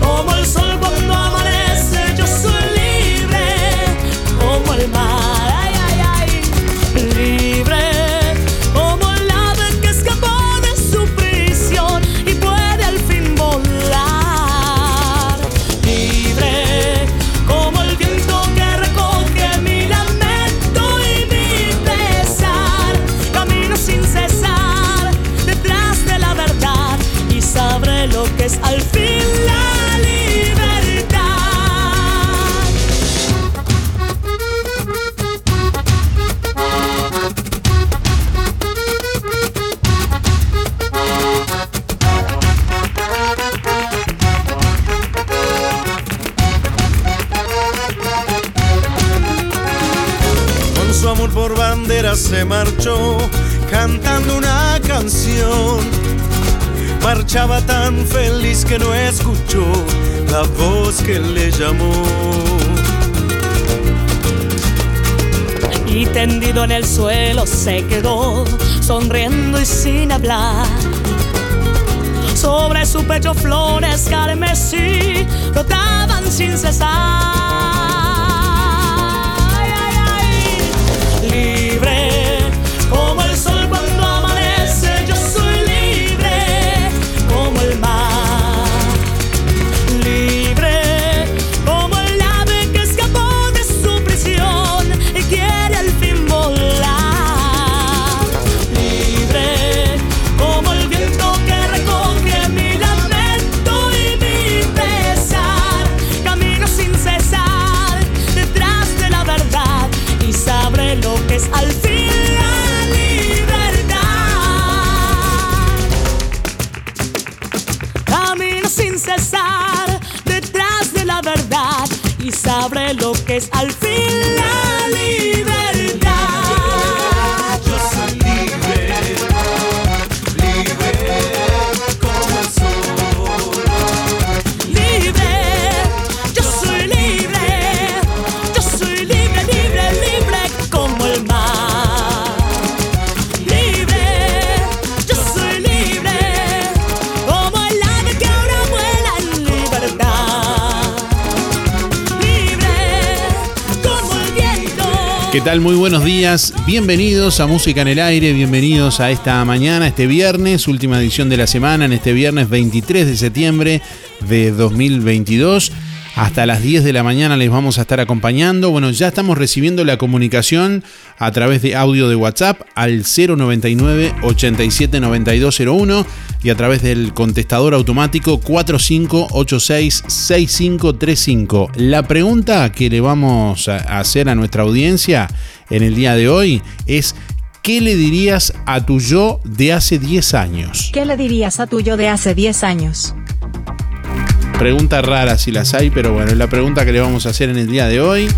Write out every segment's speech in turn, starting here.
Como el sol cuando amanece, yo soy libre, como el mar, es al fin la libertad. Con su amor por bandera se marchó cantando una. Marchaba tan feliz que no escuchó la voz que le llamó. Y tendido en el suelo se quedó, sonriendo y sin hablar. Sobre su pecho flores carmesí brotaban sin cesar. Ay, ay, ay. Libre es al fin tal? Muy buenos días. Bienvenidos a Música en el Aire. Bienvenidos a esta mañana, este viernes, última edición de la semana, en este viernes 23 de septiembre de 2022. Hasta las 10 de la mañana les vamos a estar acompañando. Bueno, ya estamos recibiendo la comunicación a través de audio de WhatsApp al 099 87 9201 y a través del contestador automático 4586 6535. La pregunta que le vamos a hacer a nuestra audiencia en el día de hoy es ¿qué le dirías a tu yo de hace 10 años? ¿Qué le dirías a tu yo de hace 10 años? Pregunta rara si las hay, pero bueno, es la pregunta que le vamos a hacer en el día de hoy.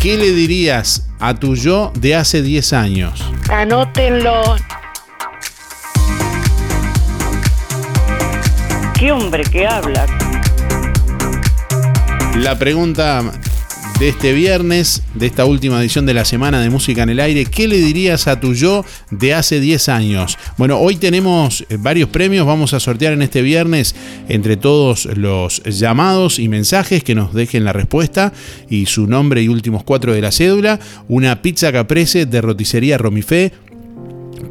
¿Qué le dirías a tu yo de hace 10 años? Anótenlo. ¿Qué hombre que habla? La pregunta de este viernes, de esta última edición de la semana de Música en el Aire, ¿qué le dirías a tu yo de hace 10 años? Bueno, hoy tenemos eh, varios premios, vamos a sortear en este viernes entre todos los llamados y mensajes que nos dejen la respuesta y su nombre y últimos cuatro de la cédula, una pizza caprese de roticería Romifé,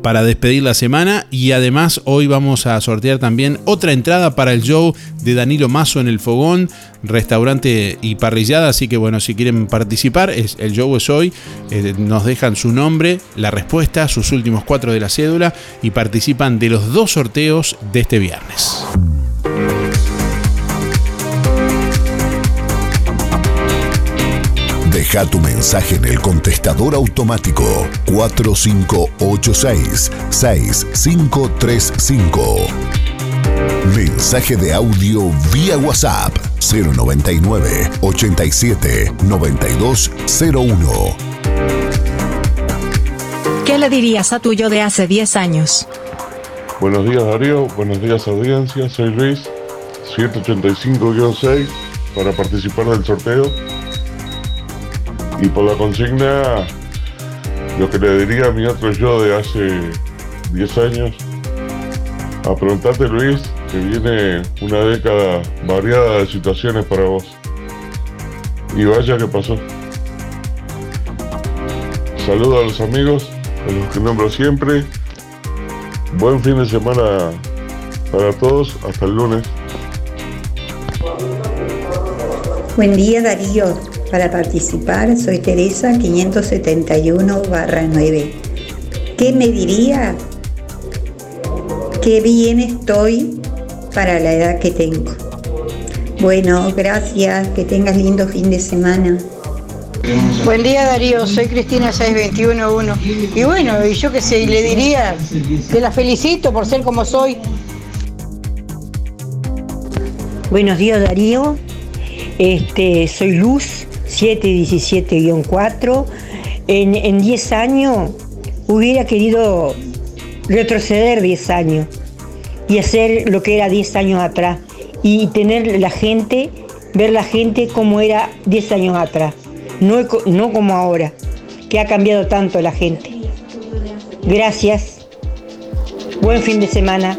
para despedir la semana. Y además hoy vamos a sortear también otra entrada para el show de Danilo Mazo en el Fogón, restaurante y parrillada, así que bueno, si quieren participar, es, el show es hoy, eh, nos dejan su nombre, la respuesta, sus últimos cuatro de la cédula y participan de los dos sorteos de este viernes. Deja tu mensaje en el contestador automático 4536-6535. Mensaje de audio vía WhatsApp 099 87 9201. ¿Qué le dirías a tu yo de hace 10 años? Buenos días Darío, buenos días audiencia, soy Luis, 185-6 para participar del sorteo. Y por la consigna, lo que le diría a mi otro yo de hace 10 años, a preguntarte Luis, que viene una década variada de situaciones para vos. Y vaya que pasó. Saludos a los amigos, a los que nombro siempre. Buen fin de semana para todos, hasta el lunes. Buen día Darío, para participar soy Teresa 571-9. ¿Qué me diría? Qué bien estoy para la edad que tengo. Bueno, gracias, que tengas lindo fin de semana. Buen día Darío, soy Cristina 6211. Y bueno, y yo qué sé, y le diría que la felicito por ser como soy. Buenos días Darío, este, soy Luz 717-4. En, en 10 años hubiera querido retroceder 10 años y hacer lo que era 10 años atrás y tener la gente, ver la gente como era 10 años atrás, no, no como ahora, que ha cambiado tanto la gente. Gracias. Buen fin de semana.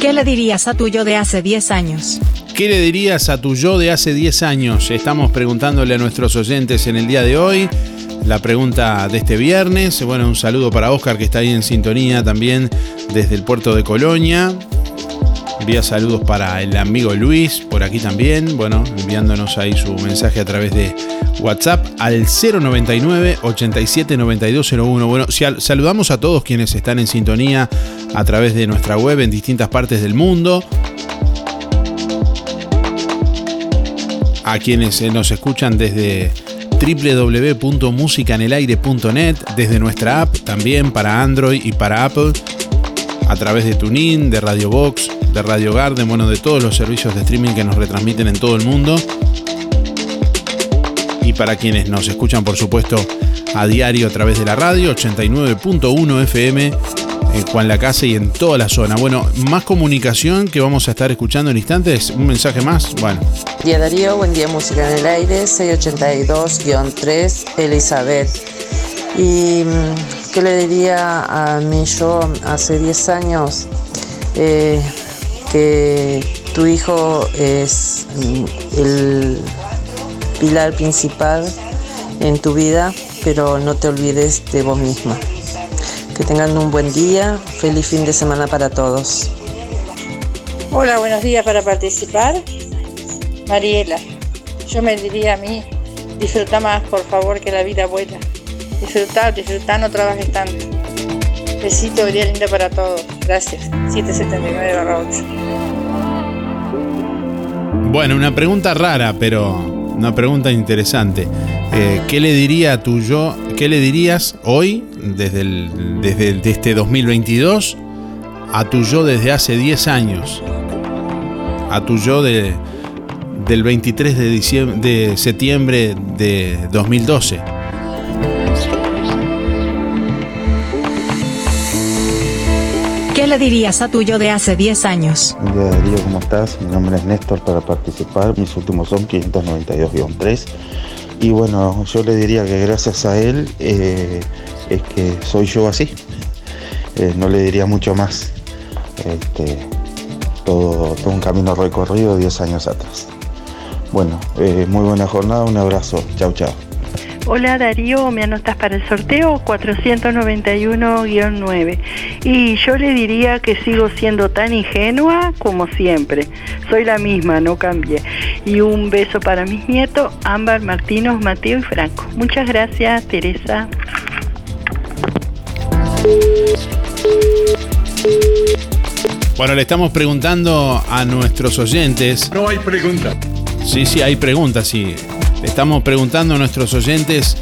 ¿Qué le dirías a tu yo de hace 10 años? ¿Qué le dirías a tu yo de hace 10 años? Estamos preguntándole a nuestros oyentes en el día de hoy. La pregunta de este viernes. Bueno, un saludo para Oscar que está ahí en sintonía también desde el puerto de Colonia. Envía saludos para el amigo Luis por aquí también. Bueno, enviándonos ahí su mensaje a través de WhatsApp al 099 87 9201. Bueno, saludamos a todos quienes están en sintonía a través de nuestra web en distintas partes del mundo. A quienes eh, nos escuchan desde www.musicanelaire.net, desde nuestra app también para Android y para Apple, a través de TuneIn, de Radio Box, de Radio Garden, bueno, de todos los servicios de streaming que nos retransmiten en todo el mundo. Y para quienes nos escuchan, por supuesto, a diario a través de la radio 89.1 FM en Juan la Casa y en toda la zona. Bueno, más comunicación que vamos a estar escuchando en instantes. Un mensaje más. Bueno. Buen día Darío, buen día Música en el Aire, 682-3, Elizabeth. ¿Y mm, qué le diría a mí yo hace 10 años? Eh, que tu hijo es mm, el pilar principal en tu vida, pero no te olvides de vos misma. Que tengan un buen día, feliz fin de semana para todos. Hola, buenos días para participar. Mariela, yo me diría a mí, disfruta más por favor que la vida vuela. Disfrutar, disfrutar, no trabajes tanto. Besito, día lindo para todos. Gracias. 779 8. Bueno, una pregunta rara, pero una pregunta interesante. Eh, ¿Qué le diría a tu yo, qué le dirías hoy, desde, el, desde este 2022, a tu yo desde hace 10 años? A tu yo de, del 23 de, diciembre, de septiembre de 2012. ¿Qué le dirías a tu yo de hace 10 años? Buen día Darío, ¿cómo estás? Mi nombre es Néstor para participar. Mis últimos son 592-3. Y bueno, yo le diría que gracias a él eh, es que soy yo así. Eh, no le diría mucho más. Este, todo, todo un camino recorrido 10 años atrás. Bueno, eh, muy buena jornada, un abrazo. Chau, chau. Hola Darío, me anotas para el sorteo 491-9. Y yo le diría que sigo siendo tan ingenua como siempre. Soy la misma, no cambié. Y un beso para mis nietos, Ámbar, Martinos, Mateo y Franco. Muchas gracias, Teresa. Bueno, le estamos preguntando a nuestros oyentes. No hay pregunta. Sí, sí, hay preguntas, sí. Le estamos preguntando a nuestros oyentes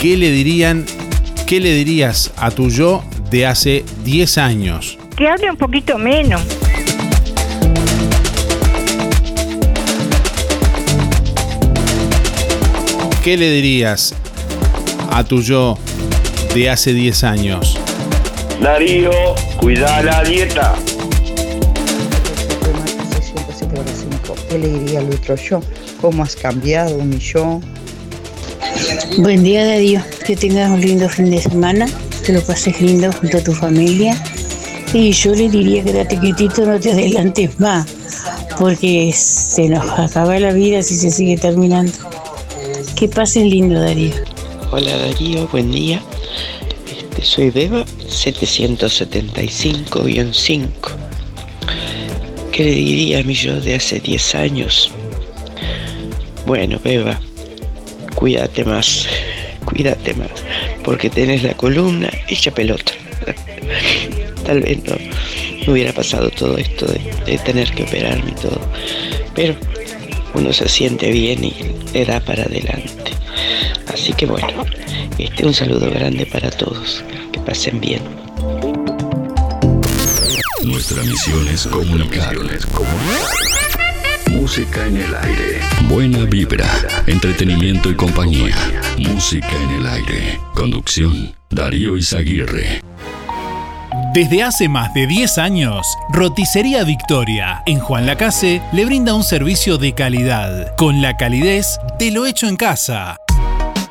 qué le dirían, qué le dirías a tu yo de hace 10 años. Que hable un poquito menos. ¿Qué le dirías a tu yo de hace 10 años? Darío, cuida la dieta. ¿Qué le diría al otro yo? ¿Cómo has cambiado mi yo? Buen día Darío, que tengas un lindo fin de semana, que lo pases lindo junto a tu familia. Y yo le diría que quédate quietito, no te adelantes más, porque se nos acaba la vida si se sigue terminando. Que pases lindo Darío. Hola Darío, buen día. Este, soy Beba 775-5. ¿Qué le diría a mi yo de hace 10 años? Bueno, Beba, cuídate más, cuídate más, porque tenés la columna hecha pelota. Tal vez no, hubiera pasado todo esto de, de tener que operarme y todo, pero uno se siente bien y le da para adelante. Así que bueno, este un saludo grande para todos, que pasen bien. Nuestra misión es comunicar. Música en el aire. Buena vibra, entretenimiento y compañía. Música en el aire. Conducción, Darío Izaguirre. Desde hace más de 10 años, Roticería Victoria en Juan Lacase le brinda un servicio de calidad, con la calidez de lo hecho en casa.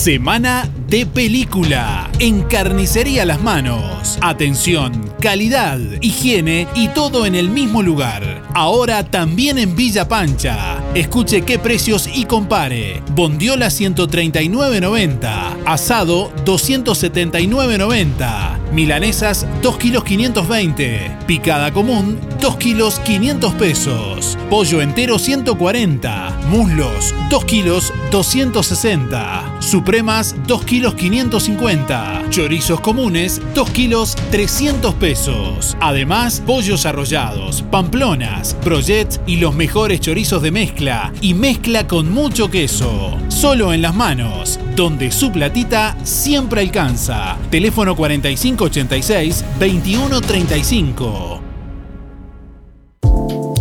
Semana de película en Carnicería Las Manos. Atención, calidad, higiene y todo en el mismo lugar. Ahora también en Villa Pancha. Escuche qué precios y compare. Bondiola 139.90, asado 279.90, milanesas 2 kilos 520, picada común 2 kilos 500 pesos, pollo entero 140, muslos 2 kilos 260, supremas 2 kilos 550, chorizos comunes 2 kilos 300 pesos. Además, pollos arrollados, pamplonas, brochets y los mejores chorizos de mezcla y mezcla con mucho queso. Solo en las manos, donde su platita siempre alcanza. Teléfono 4586 2135.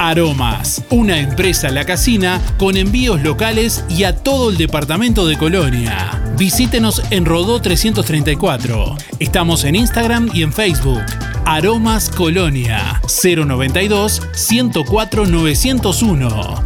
Aromas, una empresa La Casina con envíos locales y a todo el departamento de Colonia. Visítenos en Rodó 334. Estamos en Instagram y en Facebook. Aromas Colonia 092 104 901.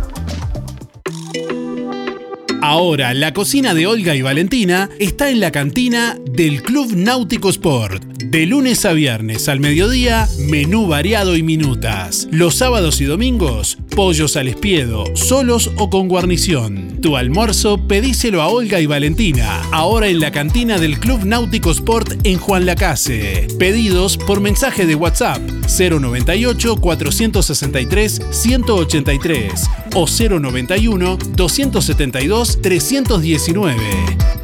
Ahora, la cocina de Olga y Valentina está en la cantina del Club Náutico Sport. De lunes a viernes al mediodía, menú variado y minutas. Los sábados y domingos, pollos al espiedo, solos o con guarnición. Tu almuerzo pedíselo a Olga y Valentina, ahora en la cantina del Club Náutico Sport en Juan Lacase. Pedidos por mensaje de WhatsApp 098 463 183 o 091 272 319.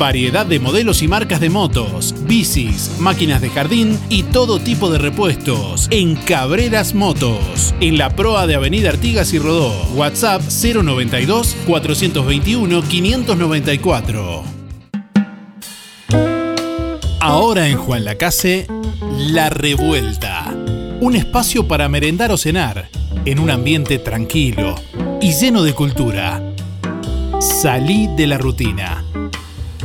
Variedad de modelos y marcas de motos, bicis, máquinas de jardín y todo tipo de repuestos en Cabreras Motos, en la proa de Avenida Artigas y Rodó. WhatsApp 092 421 594. Ahora en Juan Lacase, La Revuelta. Un espacio para merendar o cenar, en un ambiente tranquilo y lleno de cultura. Salí de la rutina.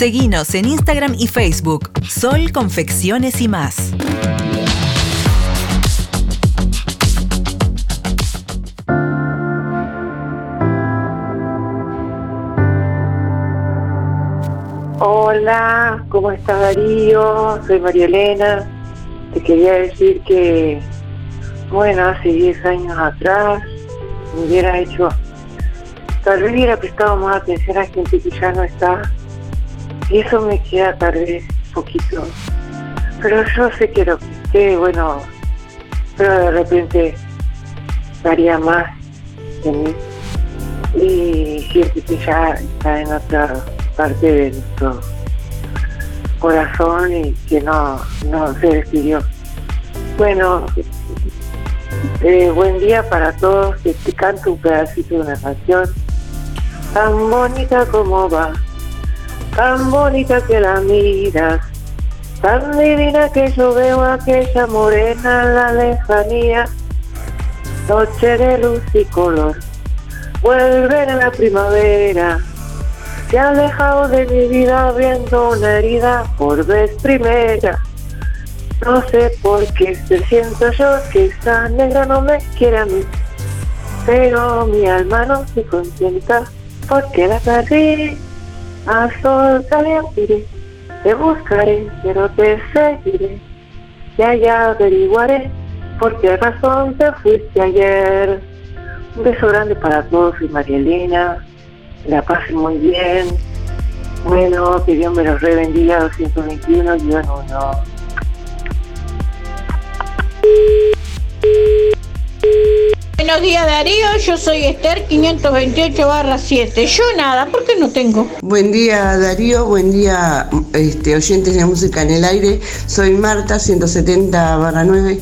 Seguinos en Instagram y Facebook, Sol Confecciones y más. Hola, ¿cómo estás Darío? Soy María Elena. Te quería decir que, bueno, hace 10 años atrás me hubiera hecho, tal vez hubiera prestado más atención a gente que ya no está. Y eso me queda tal vez poquito. Pero yo sé que lo que esté, bueno, pero de repente daría más de mí. Y gente que ya está en otra parte de nuestro corazón y que no, no se despidió. Bueno, eh, buen día para todos, te canto un pedacito de una canción tan bonita como va, tan bonita que la miras, tan divina que yo veo aquella morena en la lejanía, noche de luz y color, vuelve a la primavera, se ha alejado de mi vida abriendo una herida por vez primera. No sé por qué se siento yo que esta negra no me quiere a mí, pero mi alma no se contenta porque la perdí. A sol te buscaré, pero te seguiré, y allá averiguaré por qué razón te fuiste ayer. Un beso grande para todos y María Elena, la pasen muy bien Bueno, que Dios me los rebendiga 221 guion 1. Buenos días Darío, yo soy Esther 528 barra 7. Yo nada, ¿por qué no tengo? Buen día Darío, buen día este, oyentes de música en el aire. Soy Marta 170 barra 9.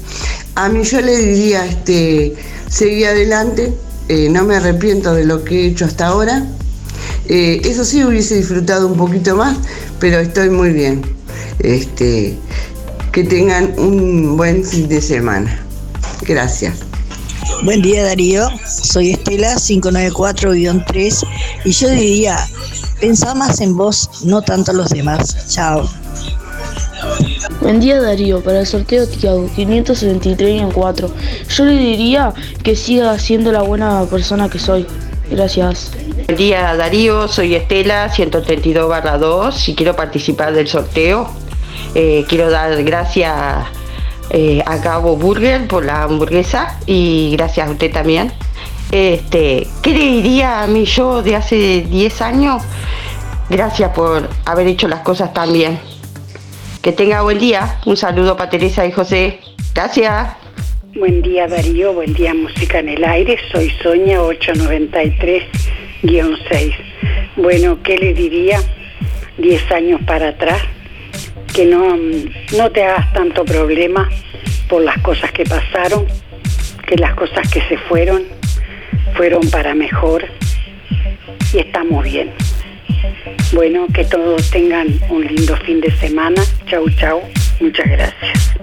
A mí yo le diría, este, seguí adelante, eh, no me arrepiento de lo que he hecho hasta ahora. Eh, eso sí hubiese disfrutado un poquito más, pero estoy muy bien. Este, que tengan un buen fin de semana. Gracias. Buen día Darío, soy Estela 594-3 y yo diría, pensá más en vos, no tanto en los demás. Chao. Buen día Darío, para el sorteo Tiago 573 en 4. Yo le diría que siga siendo la buena persona que soy. Gracias. Buen día Darío, soy Estela 132 barra 2 y quiero participar del sorteo. Eh, quiero dar gracias eh, a Gabo Burger por la hamburguesa y gracias a usted también. Este, ¿Qué le diría a mí yo de hace 10 años? Gracias por haber hecho las cosas tan bien. Que tenga buen día. Un saludo para Teresa y José. Gracias. Buen día Darío, buen día Música en el Aire. Soy Soña 893-6. Bueno, ¿qué le diría 10 años para atrás? Que no, no te hagas tanto problema por las cosas que pasaron, que las cosas que se fueron fueron para mejor y estamos bien. Bueno, que todos tengan un lindo fin de semana. Chau, chau. Muchas gracias.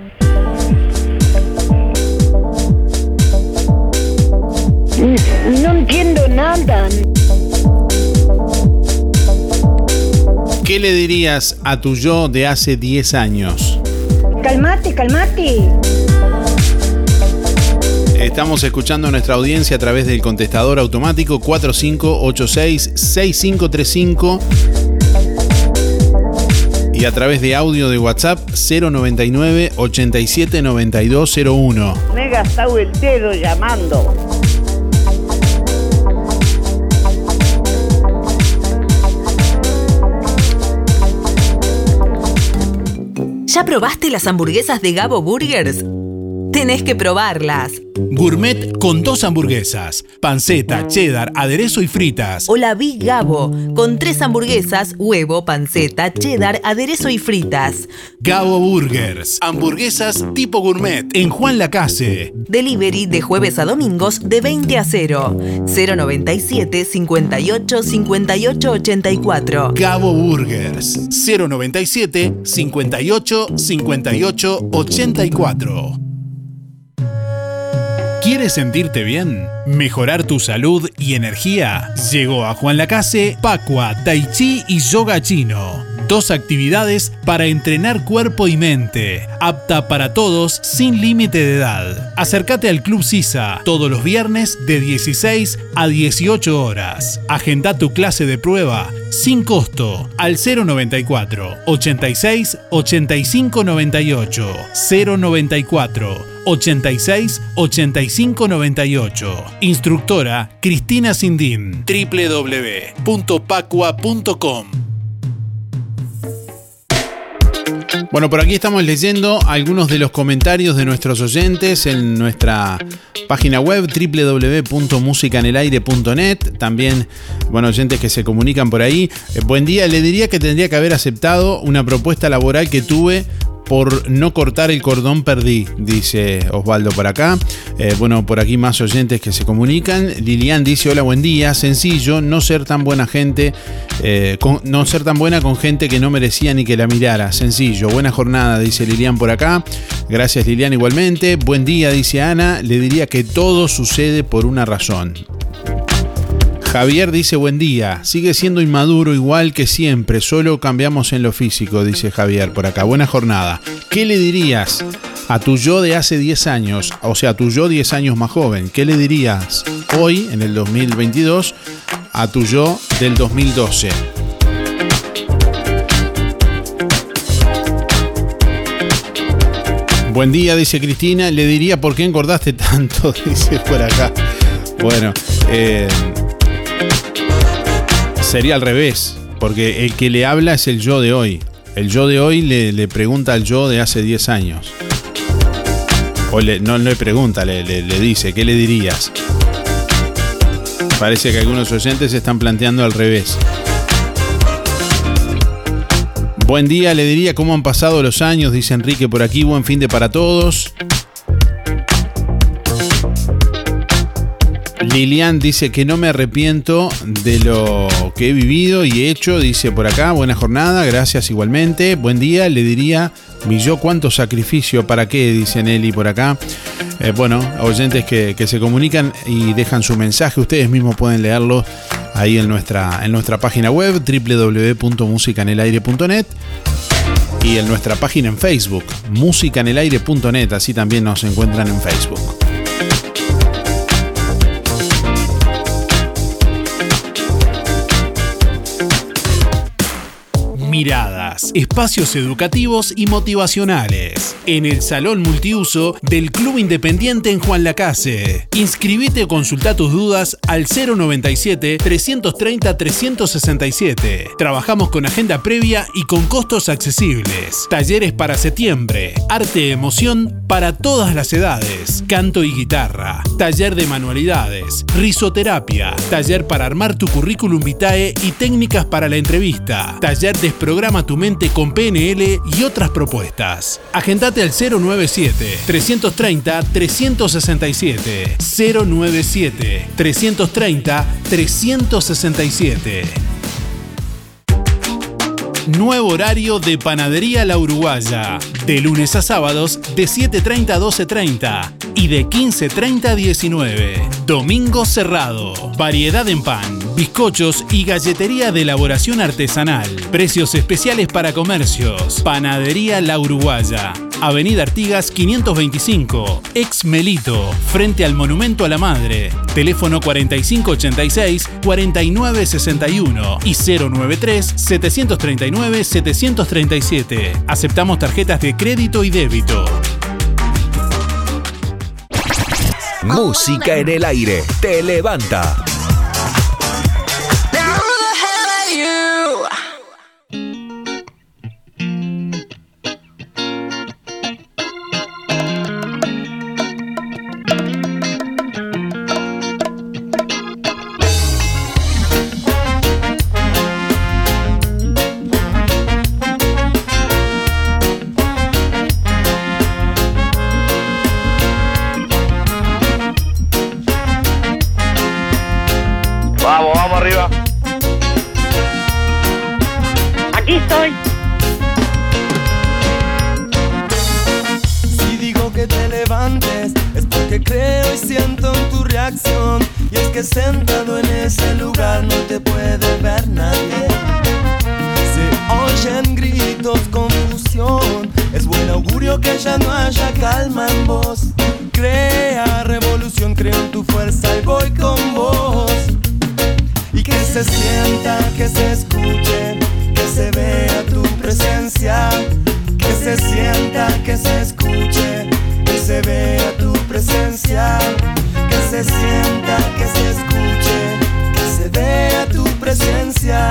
No entiendo nada. ¿Qué le dirías a tu yo de hace 10 años? Calmate, calmate. Estamos escuchando a nuestra audiencia a través del contestador automático 4586-6535 y a través de audio de WhatsApp 099 87 9201. Me he gastado el dedo llamando. ¿Ya probaste las hamburguesas de Gabo Burgers? Tenés que probarlas. Gourmet con dos hamburguesas, panceta, cheddar, aderezo y fritas. O la Big Gabo, con tres hamburguesas, huevo, panceta, cheddar, aderezo y fritas. Gabo Burgers, hamburguesas tipo gourmet en Juan Lacase. Delivery de jueves a domingos de 20 a 0. 097 58 58 84. Gabo Burgers, 097 58 58 84. ¿Quieres sentirte bien? ¿Mejorar tu salud y energía? Llegó a Juan Lacase, Pacua, Tai Chi y Yoga Chino. Dos actividades para entrenar cuerpo y mente, apta para todos sin límite de edad. Acércate al Club Sisa todos los viernes de 16 a 18 horas. Agenda tu clase de prueba sin costo al 094 86 85 98 094 86 85 98. Instructora Cristina Sindín. www.pacua.com. Bueno, por aquí estamos leyendo algunos de los comentarios de nuestros oyentes en nuestra página web www.musicanelaire.net. También, bueno, oyentes que se comunican por ahí. Eh, buen día, le diría que tendría que haber aceptado una propuesta laboral que tuve por no cortar el cordón perdí, dice Osvaldo por acá. Eh, bueno, por aquí más oyentes que se comunican. Lilian dice, hola, buen día. Sencillo, no ser tan buena gente, eh, con- no ser tan buena con gente que no merecía ni que la mirara. Sencillo, buena jornada, dice Lilian por acá. Gracias Lilian igualmente. Buen día, dice Ana. Le diría que todo sucede por una razón. Javier dice buen día, sigue siendo inmaduro igual que siempre, solo cambiamos en lo físico, dice Javier por acá. Buena jornada. ¿Qué le dirías a tu yo de hace 10 años, o sea, a tu yo 10 años más joven? ¿Qué le dirías hoy, en el 2022, a tu yo del 2012? Buen día, dice Cristina. Le diría por qué engordaste tanto, dice por acá. Bueno, eh, sería al revés. Por Porque el que le habla es el yo de hoy. El yo de hoy le, le pregunta al yo de hace 10 años. O le- no le pregunta, le, le- le dice, ¿qué le dirías? Parece que algunos oyentes se están planteando al revés. Buen día, le diría cómo han pasado los años, dice Enrique por aquí. Buen fin de para todos. Lilian dice que no me arrepiento de lo que he vivido y hecho, dice por acá, buena jornada, gracias igualmente, buen día, le diría, mi yo cuánto sacrificio, para qué, dice Nelly por acá. Eh, bueno, oyentes que, que se comunican y dejan su mensaje, ustedes mismos pueden leerlo ahí en nuestra, en nuestra página web www.musicanelaire.net y en nuestra página en Facebook, musicanelaire.net, así también nos encuentran en Facebook. mirada. Espacios educativos y motivacionales. En el Salón Multiuso del Club Independiente en Juan Lacase. Inscribite o consulta tus dudas al 097-330-367. Trabajamos con agenda previa y con costos accesibles. Talleres para septiembre. Arte emoción para todas las edades. Canto y guitarra. Taller de manualidades. Risoterapia. Taller para armar tu currículum vitae y técnicas para la entrevista. Taller Desprograma tu con PNL y otras propuestas. Agendate al 097-330-367. 097-330-367. Nuevo horario de Panadería La Uruguaya. De lunes a sábados de 7.30 a 12.30 y de 15.30 a 19. Domingo cerrado. Variedad en pan, bizcochos y galletería de elaboración artesanal. Precios especiales para comercios. Panadería La Uruguaya. Avenida Artigas 525, ex Melito, frente al Monumento a la Madre. Teléfono 4586-4961 y 093-739-737. Aceptamos tarjetas de crédito y débito. Música en el aire. Te levanta. Creo y siento en tu reacción. Y es que sentado en ese lugar no te puede ver nadie. Se oyen gritos, confusión. Es buen augurio que ya no haya calma en vos. Crea revolución, creo en tu fuerza y voy con vos. Y que se sienta, que se escuche, que se vea tu presencia, que se sienta, que se escuche, que se vea tu que se sienta, que se escuche, que se vea tu presencia,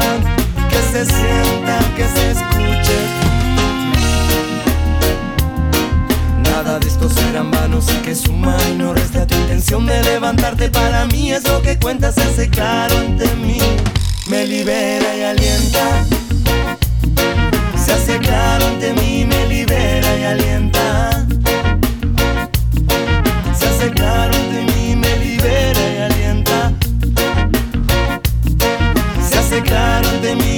que se sienta, que se escuche. Nada de esto serán vanos y que suma y no resta tu intención de levantarte para mí es lo que cuenta, se hace claro ante mí, me libera y alienta. Se hace claro ante mí, me libera y alienta. Claro ante mí, me libera y alienta. Se hace claro ante mí,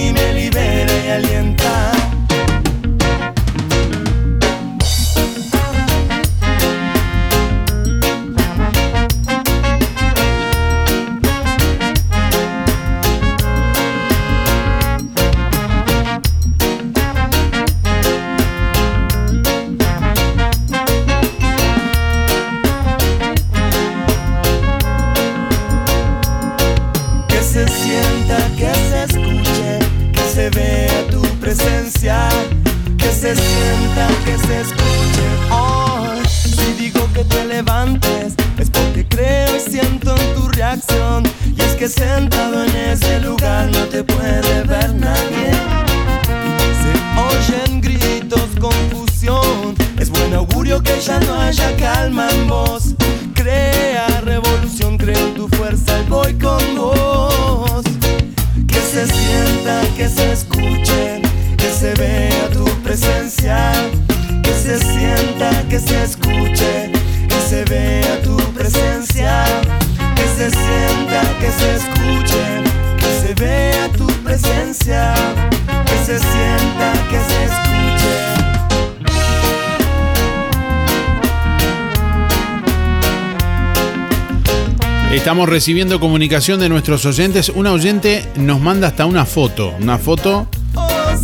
Estamos recibiendo comunicación de nuestros oyentes. Una oyente nos manda hasta una foto. Una foto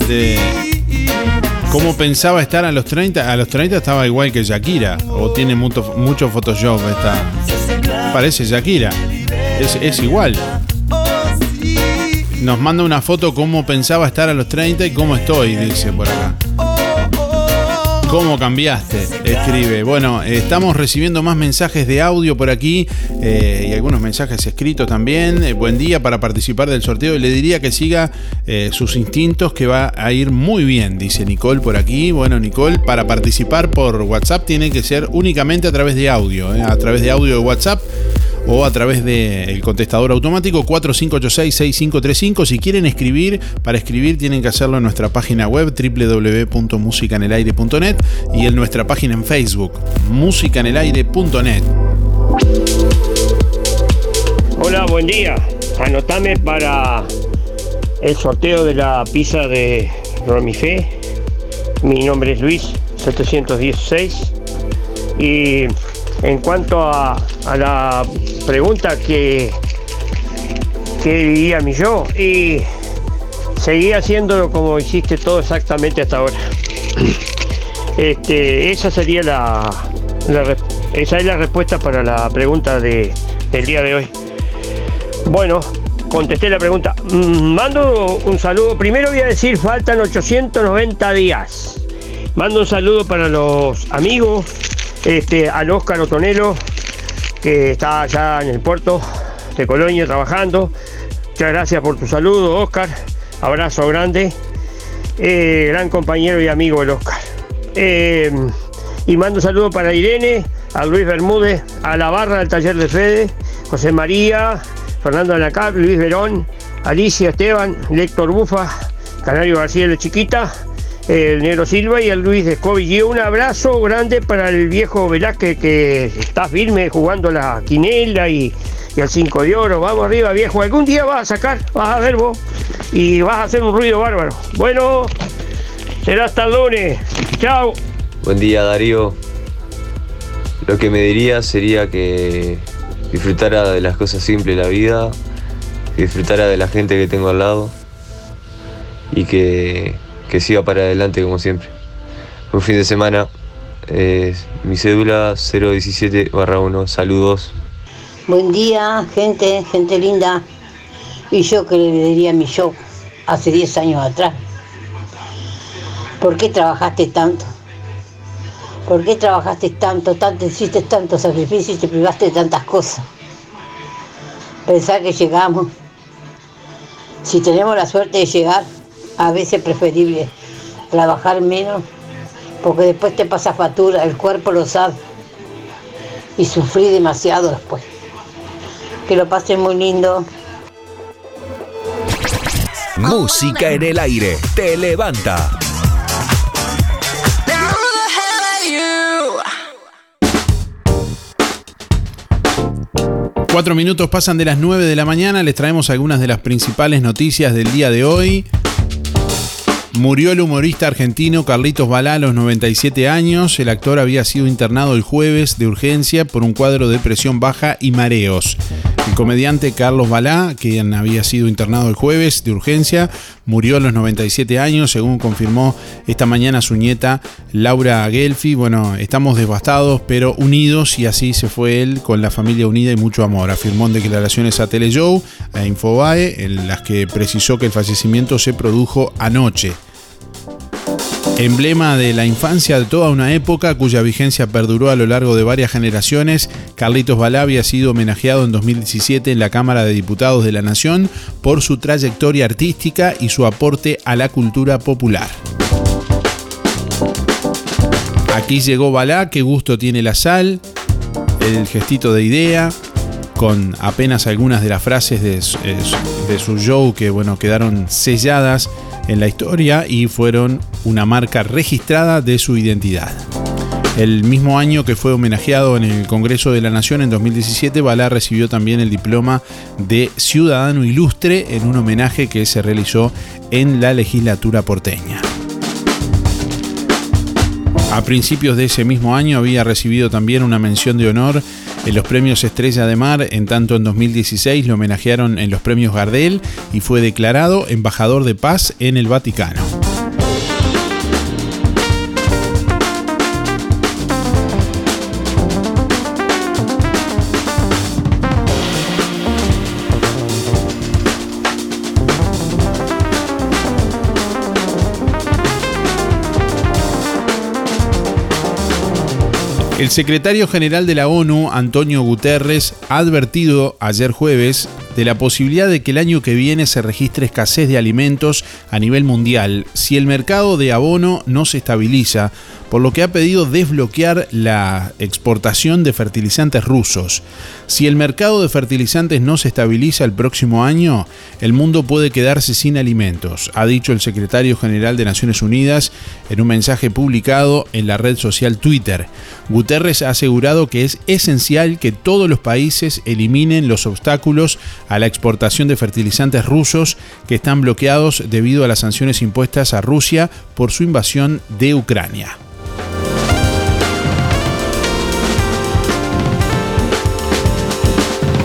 de cómo pensaba estar a los 30. A los 30 estaba igual que Shakira. O tiene mucho, mucho Photoshop esta. Parece Shakira. Es, es igual. Nos manda una foto cómo pensaba estar a los 30 y cómo estoy, dice por acá. ¿Cómo cambiaste? Escribe. Bueno, estamos recibiendo más mensajes de audio por aquí eh, y algunos mensajes escritos también. Eh, buen día para participar del sorteo. Y le diría que siga eh, sus instintos, que va a ir muy bien, dice Nicole por aquí. Bueno, Nicole, para participar por WhatsApp tiene que ser únicamente a través de audio, a través de audio de WhatsApp o a través del contestador automático 4586-6535. Si quieren escribir, para escribir tienen que hacerlo en nuestra página web www.musicanelaire.net y en nuestra página en Facebook, musicanelaire.net. Hola, buen día. Anotame para el sorteo de la pizza de Romifé. Mi nombre es Luis 716. Y en cuanto a, la pregunta que, que diría mi yo, y seguí haciéndolo como hiciste todo exactamente hasta ahora. Este, esa sería la, esa es la respuesta para la pregunta de, del día de hoy. Bueno, contesté la pregunta. Mm, Mando un saludo. Primero voy a decir, faltan 890 días. Mando un saludo para los amigos, este, al Oscar Otonelo, que está allá en el puerto de Colonia trabajando. Muchas gracias por tu saludo, Oscar. Abrazo grande. Eh, gran compañero y amigo el Oscar. Eh, y mando un saludo para Irene, a Luis Bermúdez, a la barra del taller de Fede, José María, Fernando Anacap, Luis Verón, Alicia Esteban, Héctor Bufa, Canario García de Chiquita, el Negro Silva y el Luis Escobi. Un abrazo grande para el viejo Velázquez que está firme jugando la quinela y, y el 5 de oro. Vamos arriba, viejo. Algún día vas a sacar, vas a ver vos y vas a hacer un ruido bárbaro. Bueno, será hasta el lunes. Chao. Buen día Darío. Lo que me diría sería que disfrutara de las cosas simples de la vida, disfrutara de la gente que tengo al lado y que, que siga para adelante como siempre. Un fin de semana, mi cédula 017 1, saludos. Buen día, gente, gente linda. Y yo que le diría mi yo hace 10 años atrás. ¿Por qué trabajaste tanto? ¿Por qué trabajaste tanto, tanto, hiciste tantos sacrificios y te privaste de tantas cosas? Pensar que llegamos. Si tenemos la suerte de llegar, a veces es preferible trabajar menos, porque después te pasa factura, el cuerpo lo sabe. Y sufrí demasiado después. Que lo pasen muy lindo. Música en el aire. Te levanta. Cuatro minutos pasan de las 9 de la mañana. Les traemos algunas de las principales noticias del día de hoy. Murió el humorista argentino Carlitos Balá a los 97 años. El actor había sido internado el jueves de urgencia por un cuadro de presión baja y mareos. El comediante Carlos Balá, quien había sido internado el jueves de urgencia, murió a los 97 años, según confirmó esta mañana su nieta Laura Gelfi. Bueno, estamos devastados, pero unidos, y así se fue él con la familia unida y mucho amor. Afirmó en declaraciones a Teleshow, a Infobae, en las que precisó que el fallecimiento se produjo anoche. Emblema de la infancia de toda una época cuya vigencia perduró a lo largo de varias generaciones, Carlitos Balá había sido homenajeado en 2017 en la Cámara de Diputados de la Nación por su trayectoria artística y su aporte a la cultura popular. Aquí llegó Balá, qué gusto tiene la sal, el gestito de idea, con apenas algunas de las frases de, de su show que bueno, quedaron selladas en la historia y fueron una marca registrada de su identidad. El mismo año que fue homenajeado en el Congreso de la Nación en 2017, Balá recibió también el diploma de Ciudadano Ilustre en un homenaje que se realizó en la legislatura porteña. A principios de ese mismo año había recibido también una mención de honor en los premios Estrella de Mar, en tanto en 2016 lo homenajearon en los premios Gardel y fue declarado embajador de paz en el Vaticano. El secretario general de la ONU, Antonio Guterres, ha advertido ayer jueves de la posibilidad de que el año que viene se registre escasez de alimentos a nivel mundial. Si el mercado de abono no se estabiliza, por lo que ha pedido desbloquear la exportación de fertilizantes rusos. Si el mercado de fertilizantes no se estabiliza el próximo año, el mundo puede quedarse sin alimentos, ha dicho el secretario general de Naciones Unidas en un mensaje publicado en la red social Twitter. Guterres ha asegurado que es esencial que todos los países eliminen los obstáculos a la exportación de fertilizantes rusos que están bloqueados debido a las sanciones impuestas a Rusia por su invasión de Ucrania.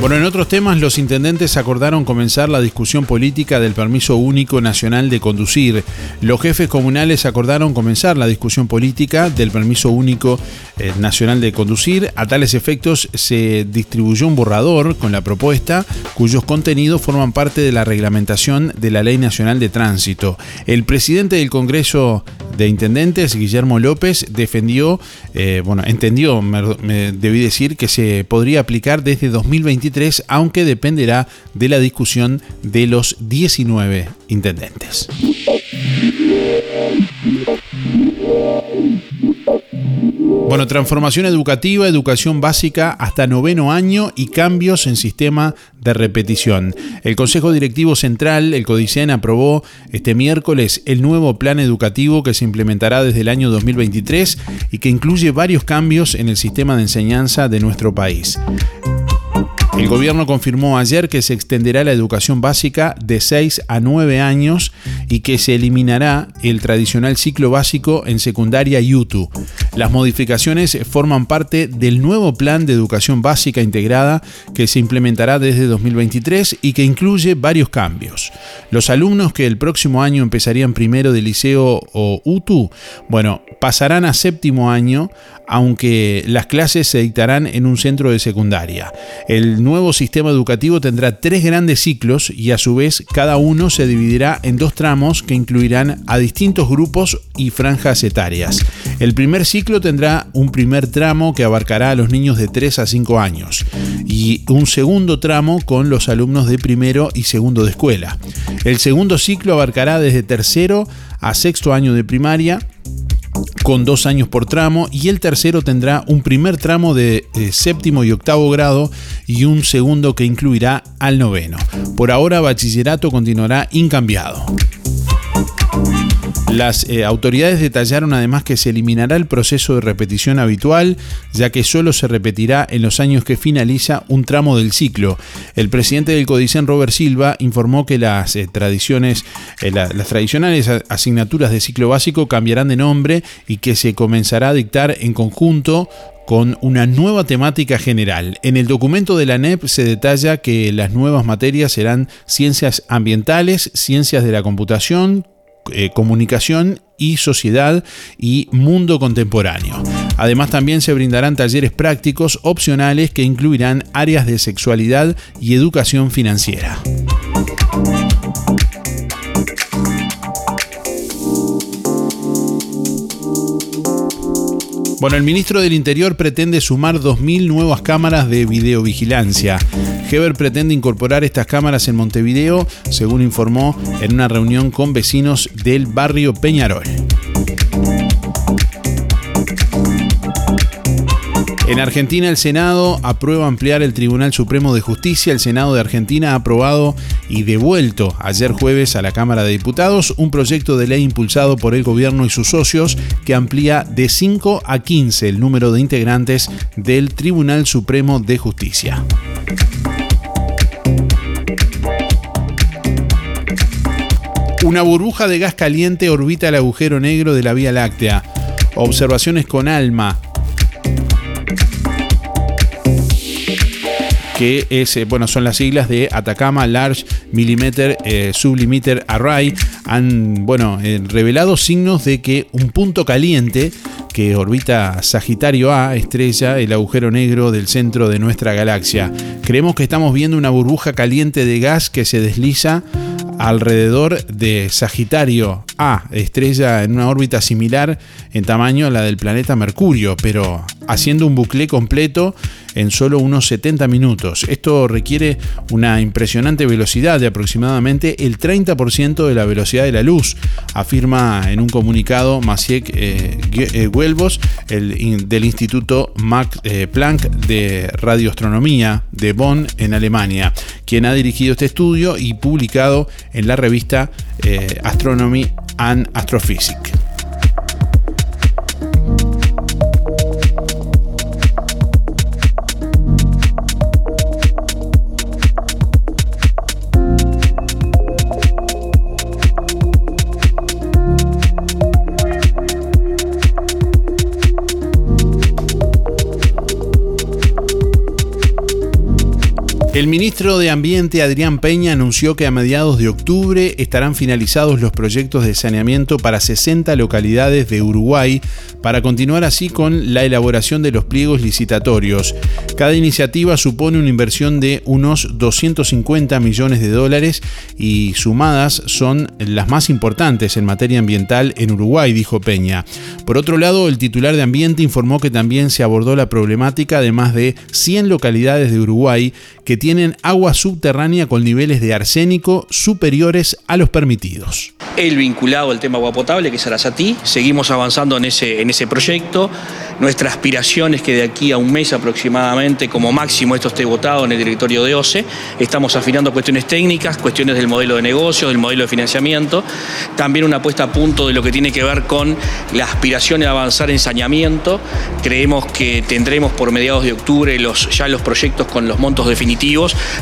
Bueno, en otros temas, los intendentes acordaron comenzar la discusión política del permiso único nacional de conducir. Los jefes comunales acordaron comenzar la discusión política del permiso único eh, nacional de conducir. A tales efectos se distribuyó un borrador con la propuesta, cuyos contenidos forman parte de la reglamentación de la Ley Nacional de Tránsito. El presidente del Congreso de Intendentes, Guillermo López, defendió, eh, bueno, entendió, debí decir, que se podría aplicar desde 2023 aunque dependerá de la discusión de los 19 intendentes. Bueno, transformación educativa, educación básica hasta noveno año y cambios en sistema de repetición. El Consejo Directivo Central, el CODICEN, aprobó este miércoles el nuevo plan educativo que se implementará desde el año 2023 y que incluye varios cambios en el sistema de enseñanza de nuestro país. El gobierno confirmó ayer que se extenderá la educación básica de 6 a 9 años y que se eliminará el tradicional ciclo básico en secundaria y UTU. Las modificaciones forman parte del nuevo plan de educación básica integrada que se implementará desde 2023 y que incluye varios cambios. Los alumnos que el próximo año empezarían primero de liceo o UTU, bueno, pasarán a séptimo año, aunque las clases se dictarán en un centro de secundaria. El nuevo sistema educativo tendrá tres grandes ciclos y a su vez cada uno se dividirá en dos tramos que incluirán a distintos grupos y franjas etarias. El primer ciclo tendrá un primer tramo que abarcará a los niños de 3 a 5 años y un segundo tramo con los alumnos de primero y segundo de escuela. El segundo ciclo abarcará desde tercero a sexto año de primaria con dos años por tramo y el tercero tendrá un primer tramo de eh, séptimo y octavo grado y un segundo que incluirá al noveno. Por ahora bachillerato continuará incambiado. Las eh, autoridades detallaron además que se eliminará el proceso de repetición habitual, ya que solo se repetirá en los años que finaliza un tramo del ciclo. El presidente del Codicen, Robert Silva, informó que las, eh, tradiciones, eh, las tradicionales asignaturas de ciclo básico cambiarán de nombre y que se comenzará a dictar en conjunto con una nueva temática general. En el documento de la NEP se detalla que las nuevas materias serán ciencias ambientales, ciencias de la computación, eh, comunicación y sociedad y mundo contemporáneo. Además también se brindarán talleres prácticos opcionales que incluirán áreas de sexualidad y educación financiera. Bueno, el ministro del Interior pretende sumar 2.000 nuevas cámaras de videovigilancia. Heber pretende incorporar estas cámaras en Montevideo, según informó en una reunión con vecinos del barrio Peñarol. En Argentina el Senado aprueba ampliar el Tribunal Supremo de Justicia. El Senado de Argentina ha aprobado y devuelto ayer jueves a la Cámara de Diputados un proyecto de ley impulsado por el gobierno y sus socios que amplía de 5 a 15 el número de integrantes del Tribunal Supremo de Justicia. Una burbuja de gas caliente orbita el agujero negro de la Vía Láctea. Observaciones con ALMA que es, eh, bueno, son las siglas de Atacama Large Millimeter eh, Array, han, bueno, eh, revelado signos de que un punto caliente que orbita Sagitario A, estrella, el agujero negro del centro de nuestra galaxia. Creemos que estamos viendo una burbuja caliente de gas que se desliza alrededor de Sagitario A, estrella en una órbita similar en tamaño a la del planeta Mercurio, pero haciendo un bucle completo en solo unos 70 minutos. Esto requiere una impresionante velocidad de aproximadamente el 30% de la velocidad de la luz, afirma en un comunicado Maciek eh, eh, Huelvos del Instituto Max eh, Planck de Radioastronomía de Bonn en Alemania, quien ha dirigido este estudio y publicado en la revista Astronomy and Astrophysics. El ministro de Ambiente Adrián Peña anunció que a mediados de octubre estarán finalizados los proyectos de saneamiento para 60 localidades de Uruguay para continuar así con la elaboración de los pliegos licitatorios. Cada iniciativa supone una inversión de unos 250 millones de dólares y sumadas son las más importantes en materia ambiental en Uruguay, dijo Peña. Por otro lado, el titular de Ambiente informó que también se abordó la problemática de más de 100 localidades de Uruguay que tienen agua subterránea con niveles de arsénico superiores a los permitidos. El vinculado al tema agua potable, que es Arasatí, seguimos avanzando en ese, en ese proyecto. Nuestra aspiración es que de aquí a un mes aproximadamente, como máximo, esto esté votado en el directorio de OCE. Estamos afinando cuestiones técnicas, cuestiones del modelo de negocio, del modelo de financiamiento. También una puesta a punto de lo que tiene que ver con la aspiración de avanzar en saneamiento. Creemos que tendremos por mediados de octubre los, ya los proyectos con los montos definitivos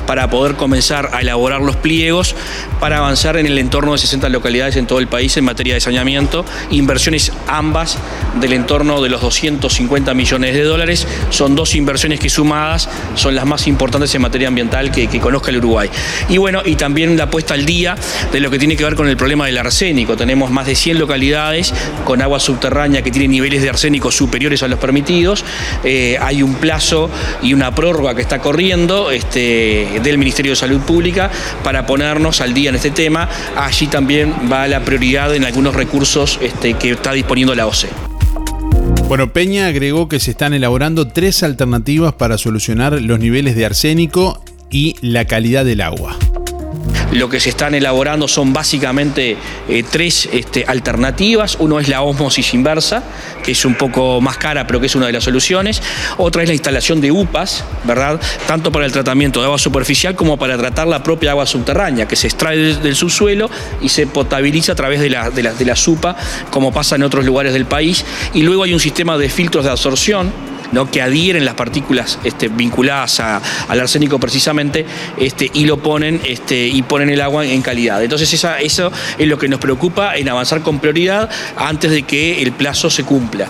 para poder comenzar a elaborar los pliegos para avanzar en el entorno de 60 localidades en todo el país en materia de saneamiento. Inversiones ambas del entorno de los 200 50 millones de dólares. Son dos inversiones que sumadas son las más importantes en materia ambiental que, conozca el Uruguay. Y bueno, y también la puesta al día de lo que tiene que ver con el problema del arsénico. Tenemos más de 100 localidades con agua subterránea que tienen niveles de arsénico superiores a los permitidos. Eh, hay un plazo y una prórroga que está corriendo este, del Ministerio de Salud Pública para ponernos al día en este tema. Allí también va la prioridad en algunos recursos este, que está disponiendo la OCE. Bueno, Peña agregó que se están elaborando tres alternativas para solucionar los niveles de arsénico y la calidad del agua. Lo que se están elaborando son básicamente eh, tres este, alternativas. Uno es la osmosis inversa, que es un poco más cara, pero que es una de las soluciones. Otra es la instalación de UPAs, ¿verdad? Tanto para el tratamiento de agua superficial como para tratar la propia agua subterránea, que se extrae del, subsuelo y se potabiliza a través de la, de, de la SUPA, como pasa en otros lugares del país. Y luego hay un sistema de filtros de absorción que adhieren las partículas este, vinculadas al arsénico precisamente este, y lo ponen este, y ponen el agua en calidad. Entonces eso es lo que nos preocupa en avanzar con prioridad antes de que el plazo se cumpla.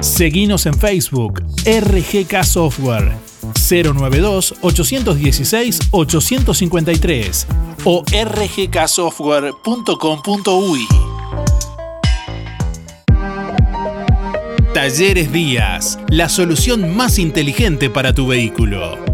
Seguinos en Facebook, RGK Software, 092-816-853 o rgksoftware.com.uy. Talleres Díaz, la solución más inteligente para tu vehículo.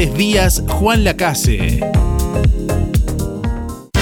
Díaz Juan Lacase.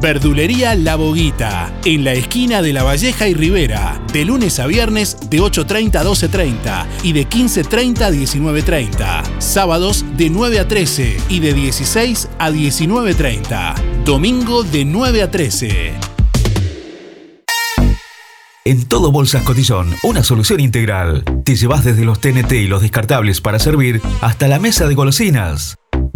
Verdulería La Boguita, en la esquina de La Valleja y Rivera, de lunes a viernes de 8.30 a 12.30 y de 15.30 a 19.30. Sábados de 9 a 13 y de 16 a 19.30. Domingo de 9 a 13. En todo Bolsas Cotillón, una solución integral. Te llevas desde los TNT y los descartables para servir hasta la mesa de golosinas.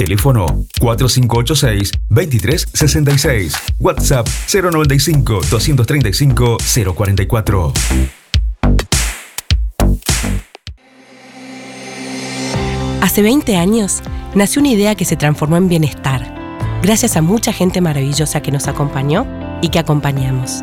Teléfono 4586-2366. WhatsApp 095-235-044. Hace 20 años nació una idea que se transformó en bienestar, gracias a mucha gente maravillosa que nos acompañó y que acompañamos.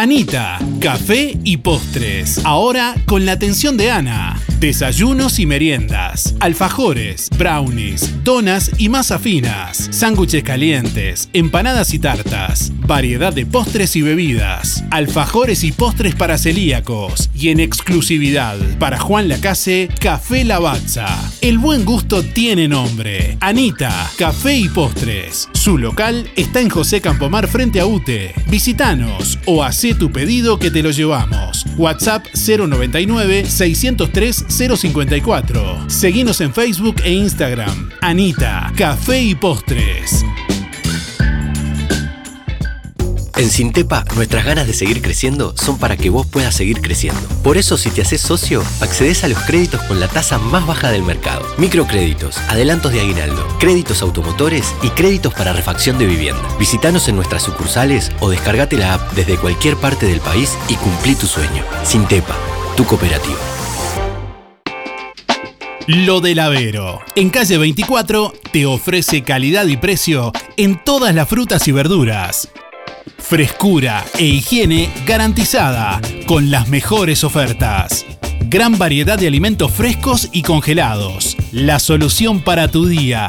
Anita, café y postres. Ahora con la atención de Ana. Desayunos y meriendas, alfajores, brownies, donas y masa finas, sándwiches calientes, empanadas y tartas, variedad de postres y bebidas, alfajores y postres para celíacos y en exclusividad para Juan Lacase, Café Lavazza. El buen gusto tiene nombre. Anita, Café y Postres. Su local está en José Campomar frente a UTE. Visítanos o tu pedido que te lo llevamos. WhatsApp 099 603 054. Seguinos en Facebook e Instagram. Anita, Café y Postres. En Sintepa, nuestras ganas de seguir creciendo son para que vos puedas seguir creciendo. Por eso, si te haces socio, accedes a los créditos con la tasa más baja del mercado. Microcréditos, adelantos de aguinaldo, créditos automotores y créditos para refacción de vivienda. Visítanos en nuestras sucursales o descargate la app desde cualquier parte del país y cumplí tu sueño. Sintepa, tu cooperativa. Lo del Avero. En calle 24 te ofrece calidad y precio en todas las frutas y verduras. Frescura e higiene garantizada con las mejores ofertas. Gran variedad de alimentos frescos y congelados. La solución para tu día.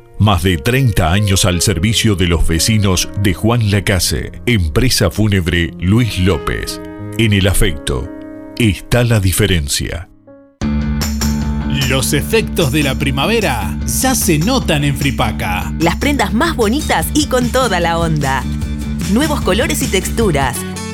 Más de 30 años al servicio de los vecinos de Juan Lacase. Empresa Fúnebre Luis López. En el afecto está la diferencia. Los efectos de la primavera ya se notan en Fripaca. Las prendas más bonitas y con toda la onda. Nuevos colores y texturas.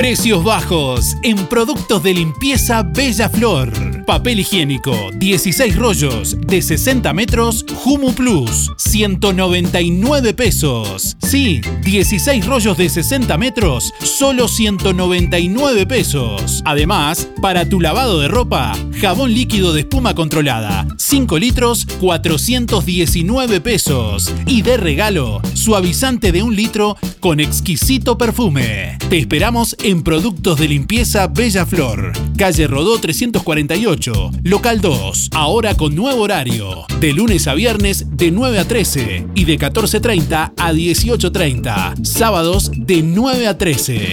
Precios bajos en productos de limpieza Bella Flor. Papel higiénico, 16 rollos de 60 metros, Humu Plus, 199 pesos. Sí, 16 rollos de 60 metros, solo 199 pesos. Además, para tu lavado de ropa, jabón líquido de espuma controlada, 5 litros, 419 pesos. Y de regalo, suavizante de un litro con exquisito perfume. Te esperamos en Productos de Limpieza Bella Flor, calle Rodó 348, local 2, ahora con nuevo horario, de lunes a viernes de 9 a 13 y de 14.30 a 18.30, sábados de 9 a 13.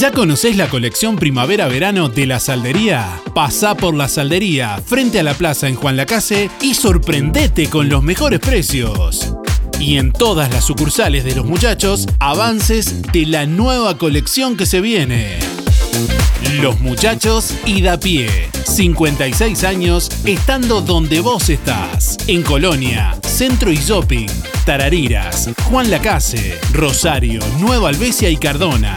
¿Ya conocés la colección primavera-verano de la Saldería? Pasá por la Saldería frente a la plaza en Juan Lacase y sorprendete con los mejores precios. Y en todas las sucursales de los muchachos, avances de la nueva colección que se viene. Los muchachos y da pie. 56 años estando donde vos estás. En Colonia, Centro y Shopping, Tarariras, Juan Lacase, Rosario, Nueva Albesia y Cardona.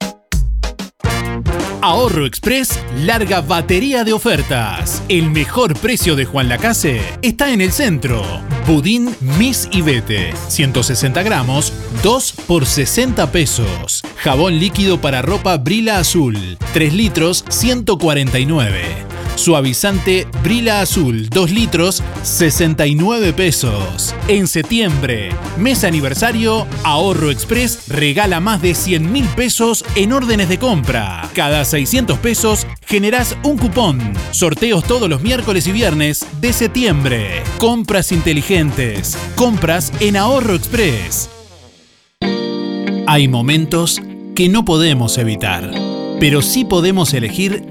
Ahorro Express larga batería de ofertas. El mejor precio de Juan Lacase está en el centro. Budín Miss y Vete, 160 gramos, 2 por 60 pesos. Jabón líquido para ropa Brila Azul, 3 litros, 149. Suavizante Brila Azul 2 litros 69 pesos. En septiembre, mes aniversario, Ahorro Express regala más de 100 mil pesos en órdenes de compra. Cada 600 pesos generás un cupón. Sorteos todos los miércoles y viernes de septiembre. Compras inteligentes. Compras en Ahorro Express. Hay momentos que no podemos evitar, pero sí podemos elegir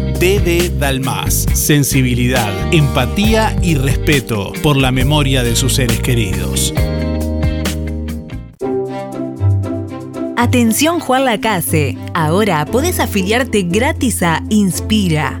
DD Dalmas. Sensibilidad, empatía y respeto por la memoria de sus seres queridos. Atención Juan Lacase. Ahora podés afiliarte gratis a Inspira.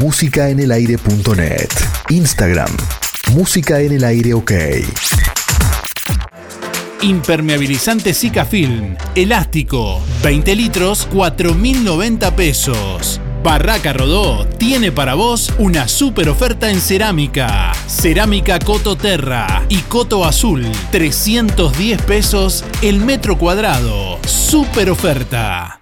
músicaenelaire.net. Instagram, música en el aire OK. Impermeabilizante Zika Film, elástico, 20 litros, 4.090 pesos. Barraca Rodó tiene para vos una super oferta en cerámica. Cerámica Coto Terra y Coto Azul, 310 pesos el metro cuadrado. Super oferta.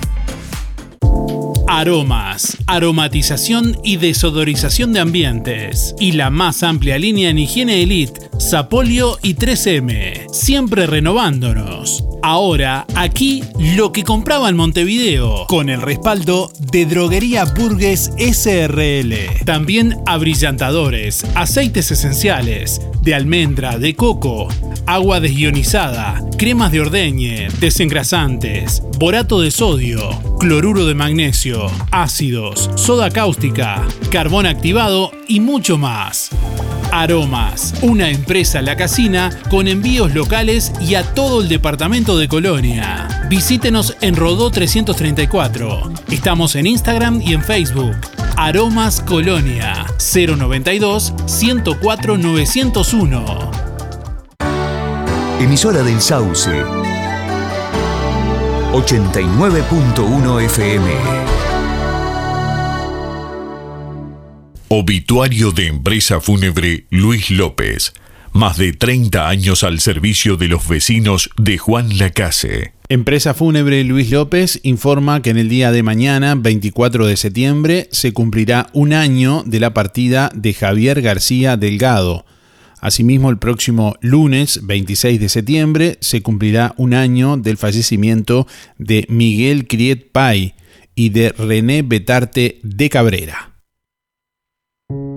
Aromas, aromatización y desodorización de ambientes. Y la más amplia línea en higiene elite, Sapolio y 3M. Siempre renovándonos. Ahora, aquí, lo que compraba en Montevideo, con el respaldo de Droguería Burgues SRL. También abrillantadores, aceites esenciales, de almendra, de coco, agua desionizada, cremas de ordeñe, desengrasantes, borato de sodio, cloruro de magnesio, ácidos, soda cáustica, carbón activado y mucho más. Aromas, una empresa La Casina con envíos locales y a todo el departamento de Colonia. Visítenos en Rodó 334. Estamos en Instagram y en Facebook. Aromas Colonia 092 104 901. Emisora del Sauce. 89.1 FM. Obituario de empresa fúnebre Luis López. Más de 30 años al servicio de los vecinos de Juan Lacase. Empresa Fúnebre Luis López informa que en el día de mañana, 24 de septiembre, se cumplirá un año de la partida de Javier García Delgado. Asimismo, el próximo lunes, 26 de septiembre, se cumplirá un año del fallecimiento de Miguel Criet Pay y de René Betarte de Cabrera.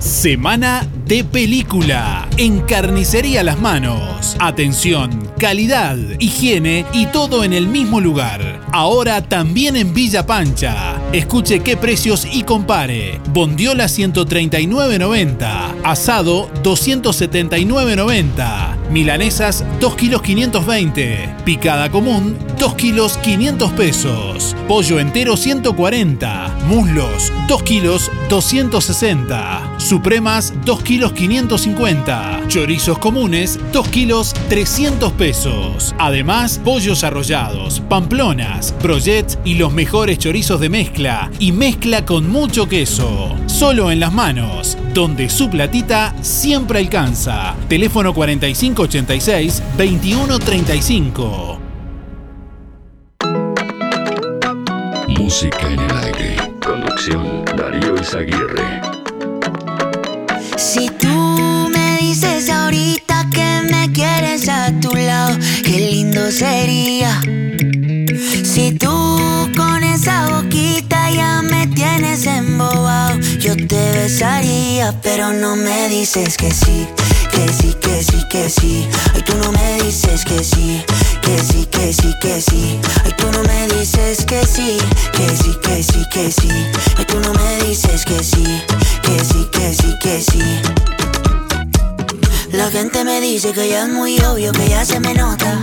Semana de película en Carnicería Las Manos. Atención, calidad, higiene y todo en el mismo lugar. Ahora también en Villa Pancha. Escuche qué precios y compare. Bondiola 139.90. Asado 279.90. Milanesas 2 kilos 520. Picada común 2 kilos 500 pesos. Pollo entero 140. Muslos 2 kilos 260. Supremas 2 kilos 550. Chorizos comunes 2 kilos 300 pesos. Además, pollos arrollados, pamplonas, brochets y los mejores chorizos de mezcla y mezcla con mucho queso. Solo en las manos, donde su platita siempre alcanza. Teléfono 4586 2135. Música en el aire. Conducción Darío Izaguirre. Si tú me dices ahorita que me quieres a tu lado, qué lindo sería. Si tú con esa boquita ya me tienes embobado, yo te besaría, pero no me dices que sí, que sí, que sí, que sí. Ay, tú no me dices que sí, que sí, que sí, que sí. Ay, tú no me dices que sí, que sí, que sí, que sí. Ay, tú no me dices que sí, que sí, que sí, que sí. La gente me dice que ya es muy obvio, que ya se me nota.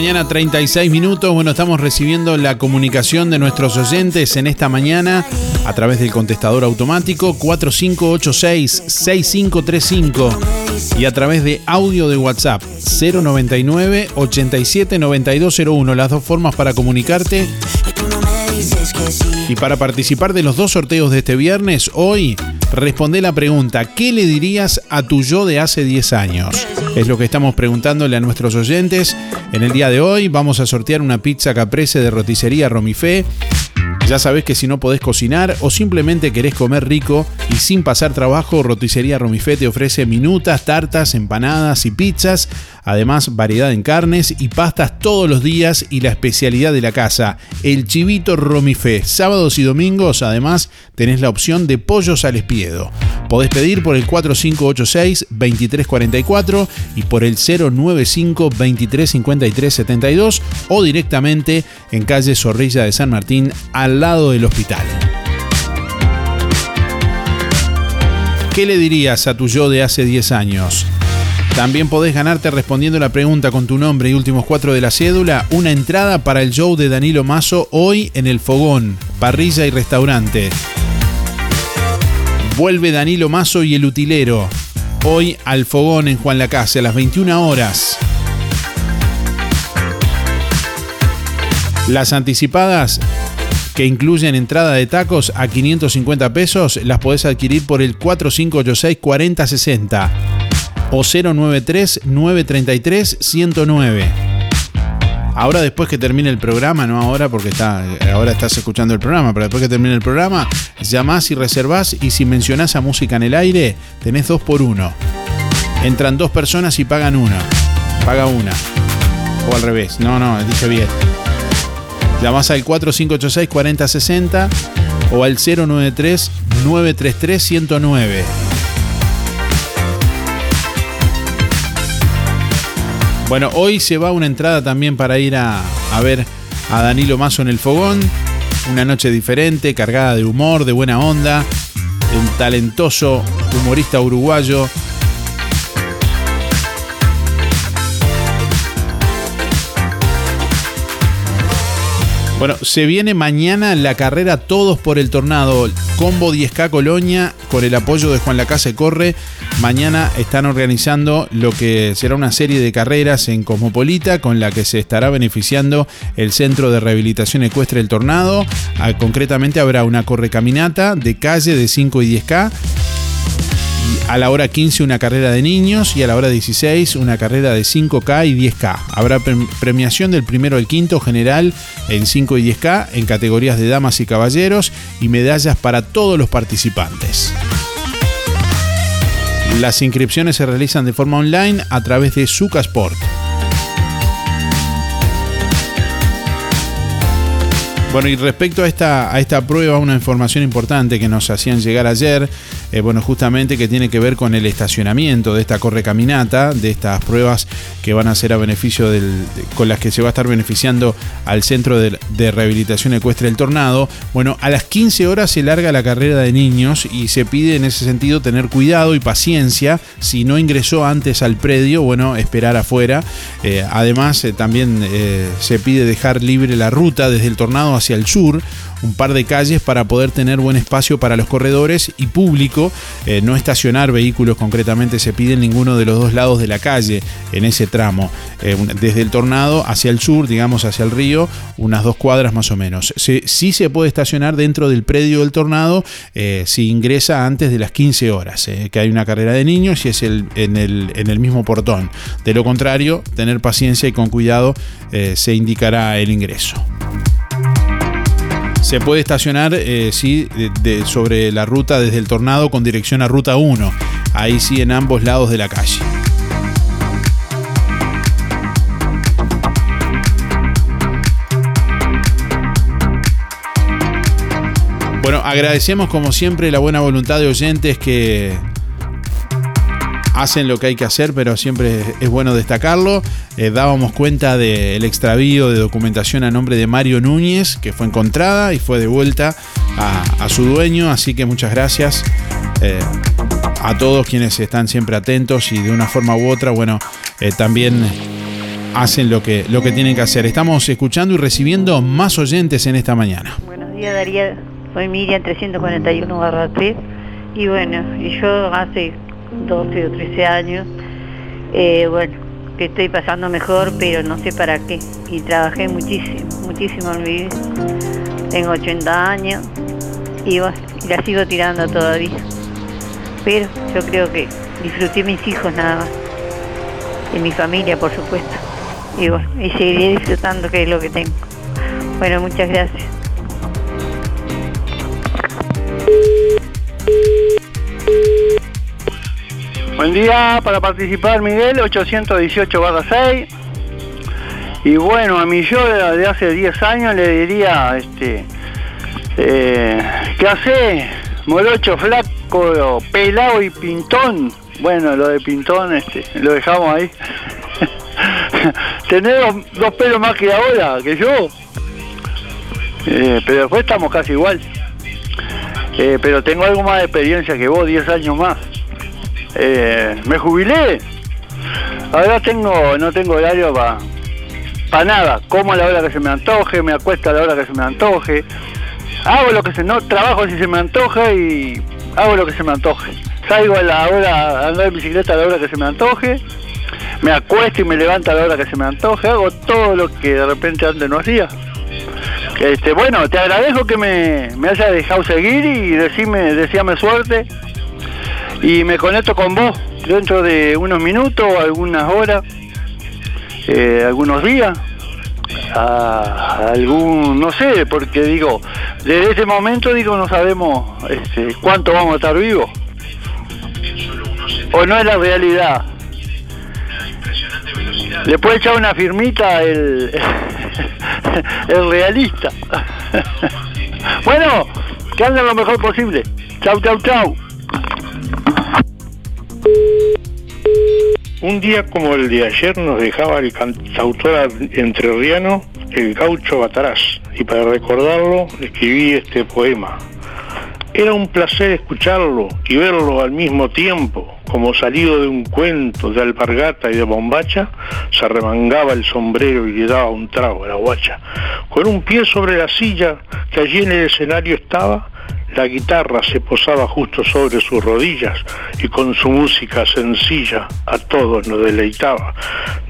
Mañana, 36 minutos. Bueno, estamos recibiendo la comunicación de nuestros oyentes en esta mañana a través del contestador automático 4586-6535 y a través de audio de WhatsApp 099 87 9201. Las dos formas para comunicarte. Y para participar de los dos sorteos de este viernes, hoy responde la pregunta, ¿qué le dirías a tu yo de hace 10 años? Es lo que estamos preguntándole a nuestros oyentes. En el día de hoy vamos a sortear una pizza caprese de roticería Romifé. Ya sabes que si no podés cocinar o simplemente querés comer rico y sin pasar trabajo, Roticería Romifé te ofrece minutas, tartas, empanadas y pizzas Además, variedad en carnes y pastas todos los días y la especialidad de la casa, el chivito romifé. Sábados y domingos, además, tenés la opción de pollos al espiedo. Podés pedir por el 4586-2344 y por el 095-2353-72 o directamente en calle Zorrilla de San Martín, al lado del hospital. ¿Qué le dirías a tu yo de hace 10 años? También podés ganarte respondiendo la pregunta con tu nombre y últimos cuatro de la cédula una entrada para el show de Danilo Mazo hoy en el Fogón, parrilla y restaurante. Vuelve Danilo Mazo y el utilero. Hoy al Fogón en Juan Lacase a las 21 horas. Las anticipadas que incluyen entrada de tacos a 550 pesos las podés adquirir por el 4586 4060 o 093-933-109. Ahora después que termine el programa, no ahora porque está, ahora estás escuchando el programa, pero después que termine el programa, llamás y reservás y si mencionás a música en el aire, tenés dos por uno. Entran dos personas y pagan una. Paga una. O al revés. No, no, dice bien. Llamás al 4586-4060 o al 093-933-109. Bueno, hoy se va una entrada también para ir a, ver a Danilo Mazo en el fogón. Una noche diferente, cargada de humor, de buena onda, de un talentoso humorista uruguayo. Bueno, se viene mañana la carrera Todos por el Tornado, Combo 10K Colonia, con el apoyo de Juan Lacase Corre. Mañana están organizando lo que será una serie de carreras en Cosmopolita, con la que se estará beneficiando el Centro de Rehabilitación Ecuestre del Tornado. Ah, concretamente habrá una correcaminata de calle de 5 y 10K a la hora 15 una carrera de niños y a la hora 16 una carrera de 5K y 10K. Habrá premiación del primero al quinto general en 5 y 10K en categorías de damas y caballeros y medallas para todos los participantes. Las inscripciones se realizan de forma online a través de Sucasport. Bueno, y respecto a esta, a esta prueba, una información importante que nos hacían llegar ayer, eh, bueno, justamente que tiene que ver con el estacionamiento de esta correcaminata, de estas pruebas que van a ser a beneficio del, con las que se va a estar beneficiando al Centro de, Rehabilitación Ecuestre del Tornado. Bueno, a las 15 horas se larga la carrera de niños y se pide en ese sentido tener cuidado y paciencia. Si no ingresó antes al predio, bueno, esperar afuera. Eh, además, eh, también se pide dejar libre la ruta desde el Tornado hacia el sur, un par de calles para poder tener buen espacio para los corredores y público, eh, no estacionar vehículos concretamente se pide en ninguno de los dos lados de la calle en ese tramo, Eh, desde el tornado hacia el sur, digamos hacia el río, unas dos cuadras más o menos. Se- sí se puede estacionar dentro del predio del tornado eh, si ingresa antes de las 15 horas, que hay una carrera de niños y es en, el, en el mismo portón. De lo contrario, tener paciencia y con cuidado se indicará el ingreso. Se puede estacionar, eh, sí, sobre la ruta desde el Tornado con dirección a Ruta 1. Ahí sí, en ambos lados de la calle. Bueno, agradecemos como siempre la buena voluntad de oyentes que hacen lo que hay que hacer, pero siempre es bueno destacarlo. Eh, dábamos cuenta del extravío de documentación a nombre de Mario Núñez, que fue encontrada y fue devuelta a, su dueño, así que muchas gracias eh, a todos quienes están siempre atentos y de una forma u otra, bueno, eh, también hacen lo que, lo que tienen que hacer. Estamos escuchando y recibiendo más oyentes en esta mañana. Buenos días Daría, soy Miriam 341 barra 3 y bueno, y yo hace 12 o 13 años, eh, bueno, que estoy pasando mejor, pero no sé para qué. Y trabajé muchísimo, muchísimo en mi vida. Tengo 80 años y bueno, y la sigo tirando todavía. Pero yo creo que disfruté mis hijos nada más. Y mi familia, por supuesto. Y bueno, y seguiré disfrutando que es lo que tengo. Bueno, muchas gracias. Buen día, para participar Miguel, 818 barra 6. Y bueno, a mi yo de, hace 10 años le diría, este, eh, ¿qué hace? Morocho, flaco, pelado y pintón. Bueno, lo de pintón este, lo dejamos ahí. Tenés dos, dos pelos más que ahora, que yo. Eh, pero después estamos casi igual. Eh, pero tengo algo más de experiencia que vos, 10 años más. Eh, me jubilé. Ahora tengo, no tengo horario para nada. Como a la hora que se me antoje, me acuesto a la hora que se me antoje. Hago lo que se no trabajo si se me antoja y hago lo que se me antoje. Salgo a la hora, a andar en bicicleta a la hora que se me antoje. Me acuesto y me levanto a la hora que se me antoje. Hago todo lo que de repente antes no hacía. Este, bueno, te agradezco que me, me hayas dejado seguir y decirme, deseame suerte y me conecto con vos dentro de unos minutos, algunas horas, eh, algunos días, algún, no sé, porque digo, desde ese momento digo no sabemos este, cuánto vamos a estar vivos. O no es la realidad. Le puede echar una firmita el, el realista. bueno, que anden lo mejor posible. Chau, chau, chau. Un día como el de ayer nos dejaba el cantautor entrerriano el gaucho Batarás y para recordarlo escribí este poema. Era un placer escucharlo y verlo al mismo tiempo, como salido de un cuento de alpargata y de bombacha, se remangaba el sombrero y le daba un trago a la guacha. Con un pie sobre la silla que allí en el escenario estaba, la guitarra se posaba justo sobre sus rodillas y con su música sencilla a todos nos deleitaba.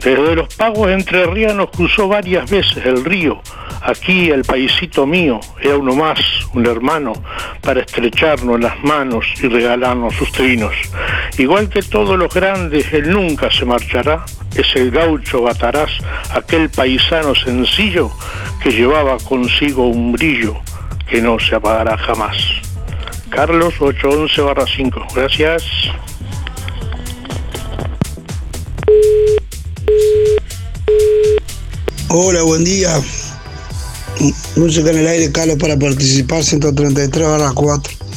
Desde los pagos entrerrianos cruzó varias veces el río. Aquí el paisito mío era uno más, un hermano, para estrecharnos las manos y regalarnos sus trinos. Igual que todos los grandes, él nunca se marchará. Es el gaucho Batarás, aquel paisano sencillo que llevaba consigo un brillo que no se apagará jamás. Carlos 811 barra 5. Gracias. Hola, buen día. Música en el aire, Carlos, para participar, 133 barra 4.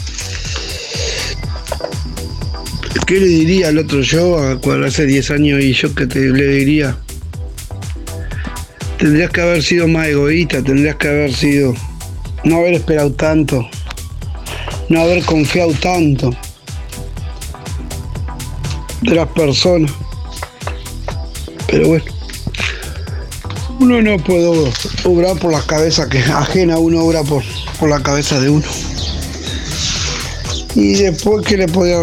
¿Qué le diría al otro yo a cuando hace 10 años y yo que te le diría? Tendrías que haber sido más egoísta, tendrías que haber sido. No haber esperado tanto, no haber confiado tanto de las personas. Pero bueno, uno no puede obrar por la cabeza que ajena, uno obra por, por la cabeza de uno. Y después que le podía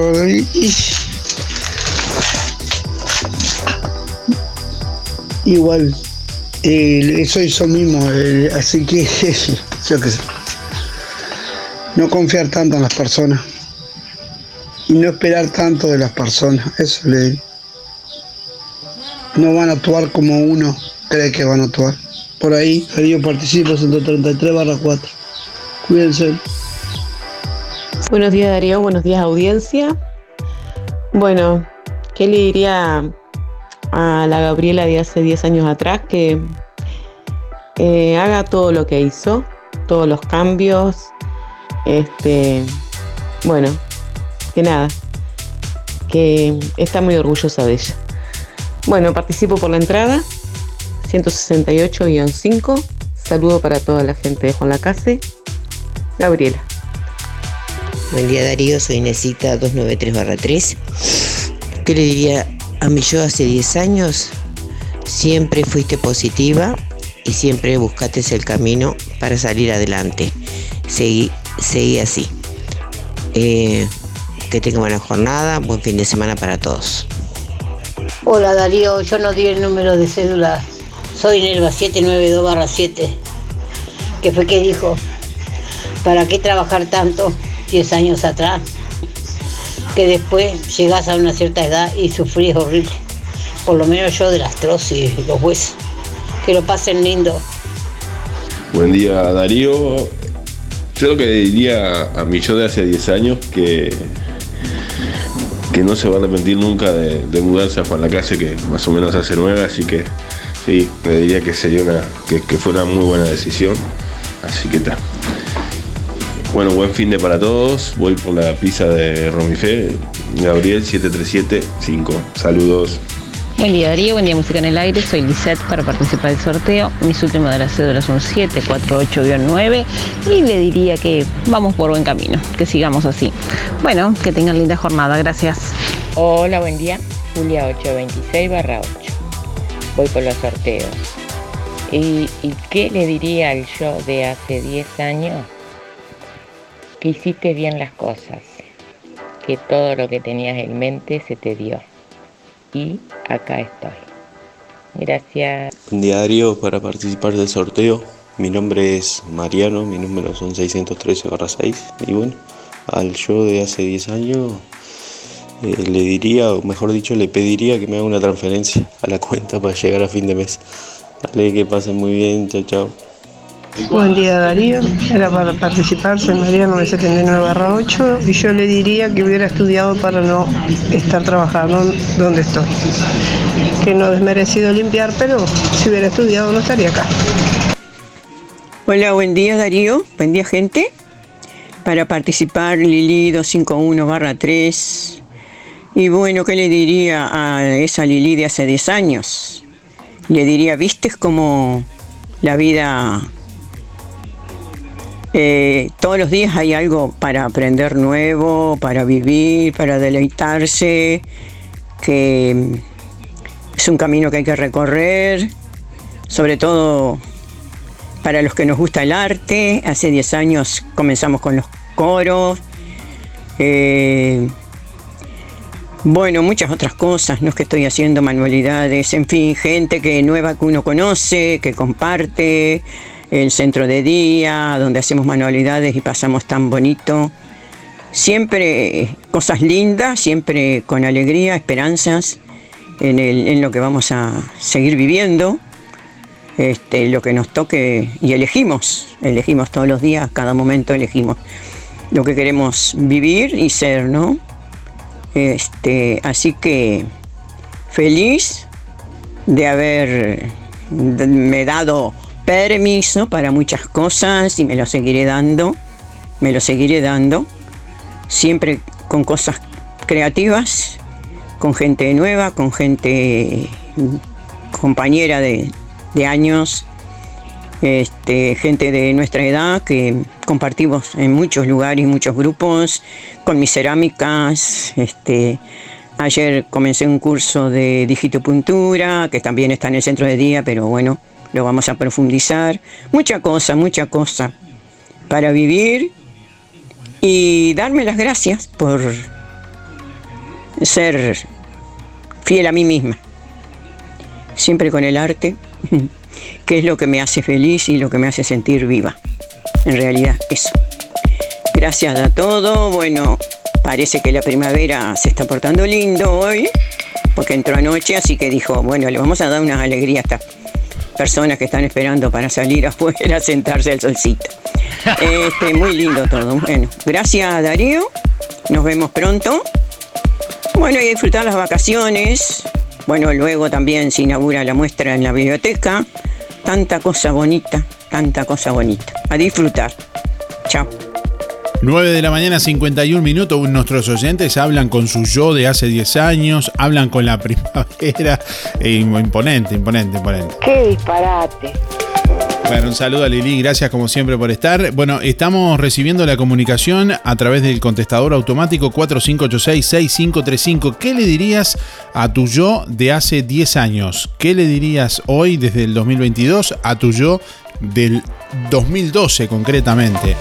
Igual, eso mismo, eh, así que yo qué sé. No confiar tanto en las personas y no esperar tanto de las personas, eso le. No van a actuar como uno cree que van a actuar. Por ahí, yo participo 133 barra 4. Cuídense. Buenos días Darío, buenos días audiencia. Bueno, ¿qué le diría a la Gabriela de hace 10 años atrás? Que eh, haga todo lo que hizo, todos los cambios. Este, bueno, que nada, que está muy orgullosa de ella. Bueno, participo por la entrada, 168-5. Saludo para toda la gente de Juan Lacase. Gabriela. Buen día Darío, soy Necita 293-3. ¿Qué le diría a mi yo hace 10 años? Siempre fuiste positiva y siempre buscaste el camino para salir adelante. Seguí, así. Eh, que tenga buena jornada, buen fin de semana para todos. Hola Darío, yo no di el número de cédula. Soy Nerva 792-7. Que fue que dijo, ¿para qué trabajar tanto 10 años atrás? Que después llegás a una cierta edad y sufrís horrible. Por lo menos yo de la artrosis y los huesos. Que lo pasen lindo. Buen día Darío. Yo lo que diría a mi yo de hace 10 años que, que no se va a arrepentir nunca de, mudarse a Juan la Casa, que más o menos hace nueve, así que sí, le diría que sería una, que, que fue una muy buena decisión. Así que está. Bueno, buen fin de para todos. Voy por la pizza de Romifé. Gabriel 737-5. Saludos. Buen día Darío, buen día Música en el Aire, soy Lisette para participar del sorteo. Mis últimas de las cédulas son 748-9 y le diría que vamos por buen camino, que sigamos así. Bueno, que tengan linda jornada, gracias. Hola, buen día. Julia 826 barra 8. Voy por los sorteos. ¿Y, ¿Y qué le diría al yo de hace 10 años? Que hiciste bien las cosas. Que todo lo que tenías en mente se te dio. Y acá estoy. Gracias. Darío, para participar del sorteo. Mi nombre es Mariano, mi número son 613-6. Y bueno, al yo de hace 10 años eh, le diría, o mejor dicho, le pediría que me haga una transferencia a la cuenta para llegar a fin de mes. Dale, que pasen muy bien, chao, chao. Buen día Darío, era para participar, soy María 979-8 y yo le diría que hubiera estudiado para no estar trabajando donde estoy. Que no es merecido limpiar, pero si hubiera estudiado no estaría acá. Hola, buen día Darío, buen día gente. Para participar Lili 251-3. Y bueno, ¿qué le diría a esa Lili de hace 10 años? Le diría, ¿viste cómo la vida eh, todos los días hay algo para aprender nuevo, para vivir, para deleitarse, que mm, es un camino que hay que recorrer, sobre todo para los que nos gusta el arte. Hace 10 años comenzamos con los coros. eh, bueno, muchas otras cosas, no es que estoy haciendo manualidades, en fin, gente que nueva que uno conoce, que comparte, el centro de día, donde hacemos manualidades y pasamos tan bonito. Siempre cosas lindas, siempre con alegría, esperanzas en, el- en lo que vamos a seguir viviendo, este, lo que nos toque y elegimos, elegimos todos los días, cada momento elegimos lo que queremos vivir y ser, ¿no? Este, así que feliz de haber me dado permiso para muchas cosas y me lo seguiré dando, me lo seguiré dando, siempre con cosas creativas, con gente nueva, con gente compañera de, años, este, gente de nuestra edad que compartimos en muchos lugares, muchos grupos, con mis cerámicas. Este, ayer comencé un curso de digitopuntura, que también está en el centro de día, pero bueno, lo vamos a profundizar. Mucha cosa, mucha cosa para vivir y darme las gracias por ser fiel a mí misma, siempre con el arte. que es lo que me hace feliz y lo que me hace sentir viva. En realidad, eso. Gracias a todo. Bueno, parece que la primavera se está portando lindo hoy, porque entró anoche, así que dijo, bueno, le vamos a dar una alegría a estas personas que están esperando para salir afuera a sentarse al solcito. Este, muy lindo todo. Bueno, gracias Darío. Nos vemos pronto. Bueno, y disfrutar las vacaciones. Bueno, luego también se inaugura la muestra en la biblioteca tanta cosa bonita, tanta cosa bonita. A disfrutar. Chao. 9 de la mañana, 51 minutos. Nuestros oyentes hablan con su yo de hace 10 años, hablan con la primavera. Eh, imponente, imponente, imponente. ¡Qué disparate! Bueno, un saludo a Lili, gracias como siempre por estar. Bueno, estamos recibiendo la comunicación a través del contestador automático 4586-6535. ¿Qué le dirías a tu yo de hace 10 años? ¿Qué le dirías hoy, desde el 2022, a tu yo del 2012 concretamente?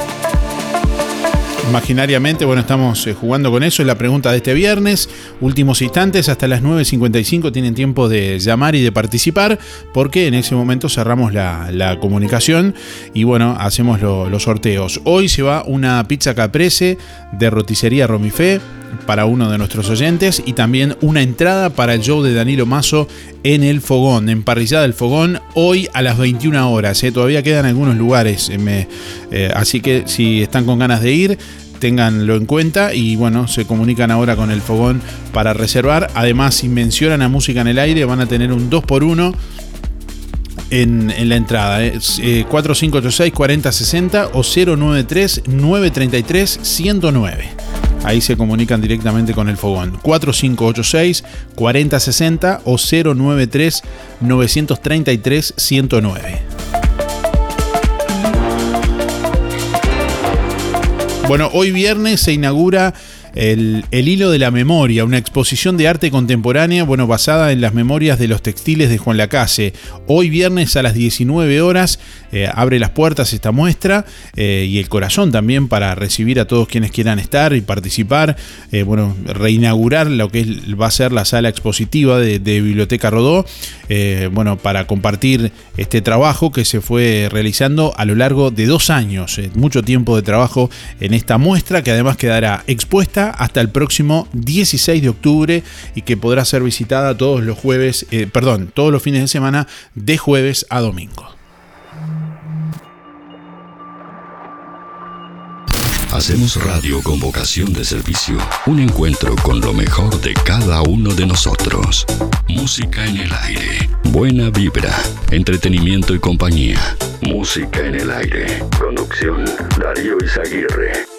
Imaginariamente, bueno, estamos eh, jugando con eso, es la pregunta de este viernes, últimos instantes, hasta las 9.55 tienen tiempo de llamar y de participar, porque en ese momento cerramos la, comunicación y bueno, hacemos los sorteos. Hoy se va una pizza caprese de roticería Romifé para uno de nuestros oyentes y también una entrada para el show de Danilo Mazo en el Fogón, en Parrillada del Fogón, hoy a las 21 horas. ¿eh? Todavía quedan algunos lugares, eh, eh, así que si están con ganas de ir, ténganlo en cuenta y bueno, se comunican ahora con el Fogón para reservar. Además, si mencionan a Música en el Aire, van a tener un 2x1 en, la entrada. 4586-4060 o 093-933-109. Ahí se comunican directamente con el fogón. 4586-4060 o 093-933-109. Bueno, hoy viernes se inaugura el, Hilo de la Memoria, una exposición de arte contemporánea, bueno, basada en las memorias de los textiles de Juan Lacase. Hoy viernes a las 19 horas eh, abre las puertas esta muestra eh, y el corazón también para recibir a todos quienes quieran estar y participar, eh, bueno, reinaugurar lo que va a ser la sala expositiva de, Biblioteca Rodó, bueno, para compartir este trabajo que se fue realizando a lo largo de dos años, mucho tiempo de trabajo en esta muestra que además quedará expuesta hasta el próximo 16 de octubre y que podrá ser visitada todos los jueves, eh, perdón, todos los fines de semana de jueves a domingo. Hacemos radio con vocación de servicio. Un encuentro con lo mejor de cada uno de nosotros. Música en el aire. Buena vibra. Entretenimiento y compañía. Música en el aire. Conducción. Darío Izaguirre.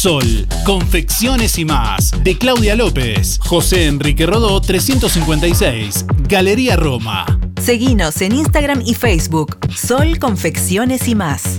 Sol, confecciones y más, de Claudia López, José Enrique Rodó 356, Galería Roma. Seguinos en Instagram y Facebook, Sol Confecciones y más.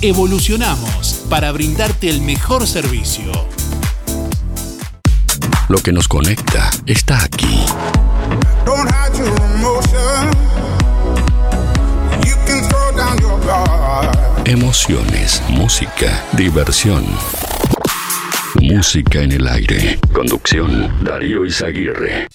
Evolucionamos para brindarte el mejor servicio. Lo que nos conecta está aquí. Emociones, música, diversión. Música en el aire. Conducción, Darío Izaguirre.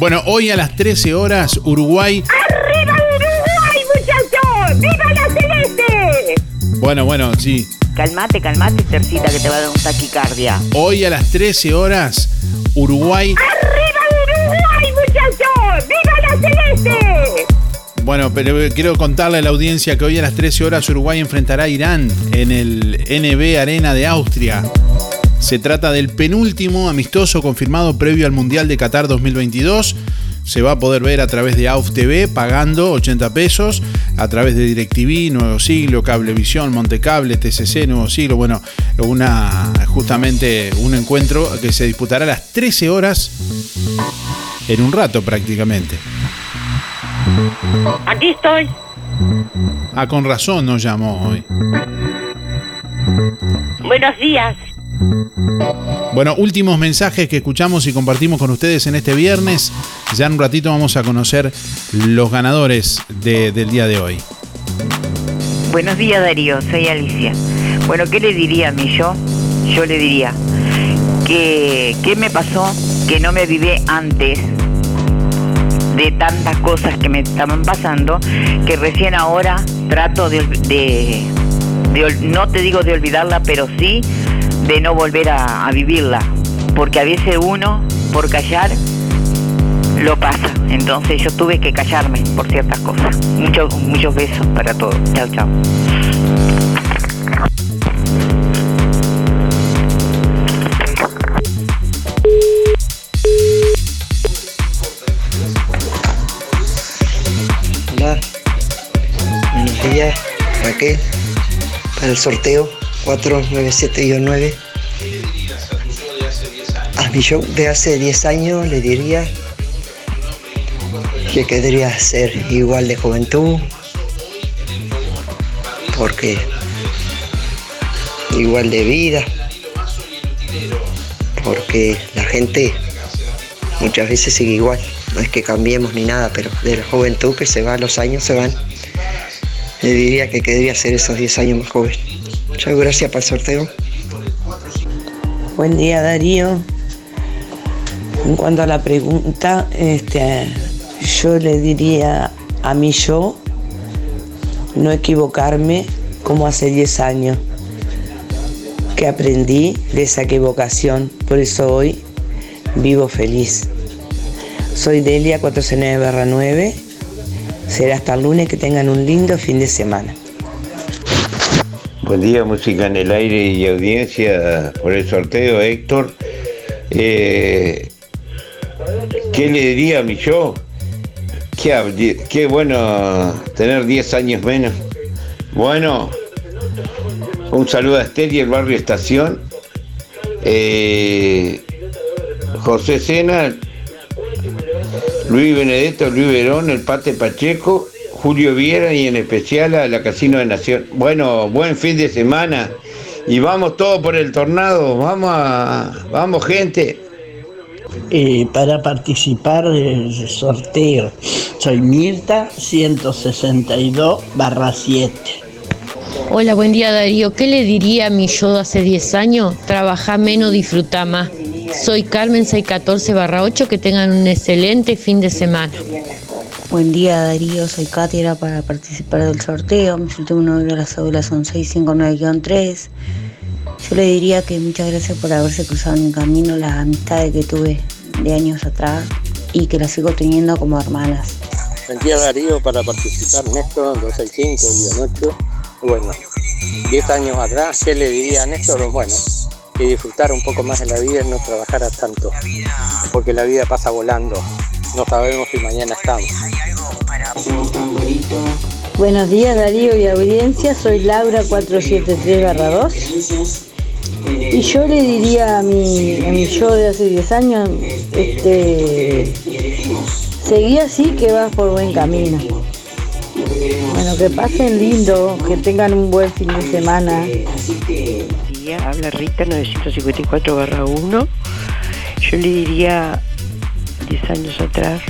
Bueno, hoy a las 13 horas, Uruguay. ¡Arriba Uruguay, muchachos! ¡Viva la celeste! Bueno, bueno, sí. Calmate, calmate, Tercita, que te va a dar un taquicardia. Hoy a las 13 horas, Uruguay. ¡Arriba Uruguay, muchachos! ¡Viva la celeste! Bueno, pero quiero contarle a la audiencia que hoy a las 13 horas Uruguay enfrentará a Irán en el NB Arena de Austria. Se trata del penúltimo amistoso confirmado previo al Mundial de Qatar 2022. Se va a poder ver a través de AUF TV pagando 80 pesos, a través de DirecTV, Nuevo Siglo, Cablevisión, Montecable, TCC, Nuevo Siglo. Bueno, una, justamente un encuentro que se disputará a las 13 horas en un rato prácticamente. Aquí estoy. Ah, con razón nos llamó hoy. Buenos días. Bueno, últimos mensajes que escuchamos y compartimos con ustedes en este viernes. Ya en un ratito vamos a conocer los ganadores de- del día de hoy. Buenos días Darío, soy Alicia. Bueno, ¿qué le diría a mí yo? Yo le diría que qué me pasó que no me vivé antes de tantas cosas que me estaban pasando, que recién ahora trato de, de- no te digo de olvidarla, pero sí de no volver a, vivirla. Porque a veces uno, por callar, lo pasa. Entonces yo tuve que callarme por ciertas cosas. Muchos, muchos besos para todos. Chao, chao. Hola, buenos días, Raquel, para el sorteo 497-9. A mi show de hace 10 años le diría que querría ser igual de juventud, porque igual de vida, porque la gente muchas veces sigue igual. No es que cambiemos ni nada, pero de la juventud que se va, los años se van. Le diría que querría ser esos 10 años más joven. Gracias para el sorteo. Buen día Darío. En cuanto a la pregunta, este, yo le diría a mi yo no equivocarme como hace 10 años, que aprendí de esa equivocación, por eso hoy vivo feliz. Soy Delia 409 9. Será hasta el lunes que tengan un lindo fin de semana. Buen día, música en el aire y audiencia por el sorteo, Héctor. Eh, ¿Qué le diría a mi yo? Qué, bueno tener 10 años menos. Bueno, un saludo a Esther y el barrio Estación. Eh, José Sena, Luis Benedetto, Luis Verón, el Pate Pacheco, Julio Viera y en especial a la Casino de Nación. Bueno, buen fin de semana y vamos todos por el tornado, vamos a, vamos gente. Eh, para participar del sorteo. Soy Mirta 162 barra 7. Hola, buen día Darío. ¿Qué le diría a mi yo de hace 10 años? Trabajar menos, disfrutar más. Soy Carmen 614 barra 8. Que tengan un excelente fin de semana. Buen día Darío, soy Katia para participar del sorteo. Mis últimos números de la cédula son 659-3. Yo le diría que muchas gracias por haberse cruzado en mi camino, las amistades que tuve de años atrás y que las sigo teniendo como hermanas. Buen día Darío para participar, Néstor 265-8. Bueno, 10 años atrás, ¿qué le diría a Néstor? Bueno, que disfrutar un poco más de la vida y no trabajara tanto, porque la vida pasa volando. No sabemos si mañana estamos. Buenos días Darío y audiencia, soy Laura 473-2 y yo le diría a mi, a mi yo de hace 10 años, este, seguí así que vas por buen camino. Bueno, que pasen lindo, que tengan un buen fin de semana. Habla Rita 954-1. Yo le diría 10 años atrás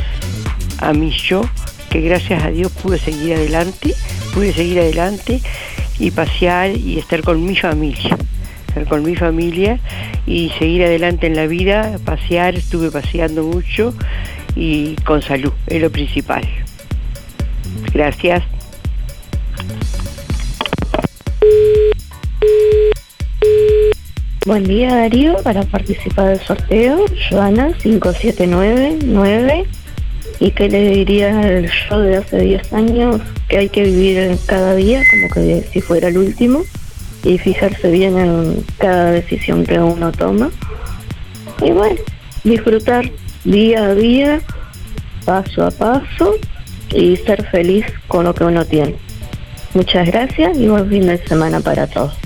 a mi yo que gracias a Dios pude seguir adelante, pude seguir adelante y pasear y estar con mi familia, estar con mi familia y seguir adelante en la vida, pasear, estuve paseando mucho y con salud, es lo principal. Gracias. Buen día Darío, para participar del sorteo, Joana 5799 y que le diría al yo de hace 10 años que hay que vivir cada día como que si fuera el último y fijarse bien en cada decisión que uno toma. Y bueno, disfrutar día a día, paso a paso y ser feliz con lo que uno tiene. Muchas gracias y buen fin de semana para todos.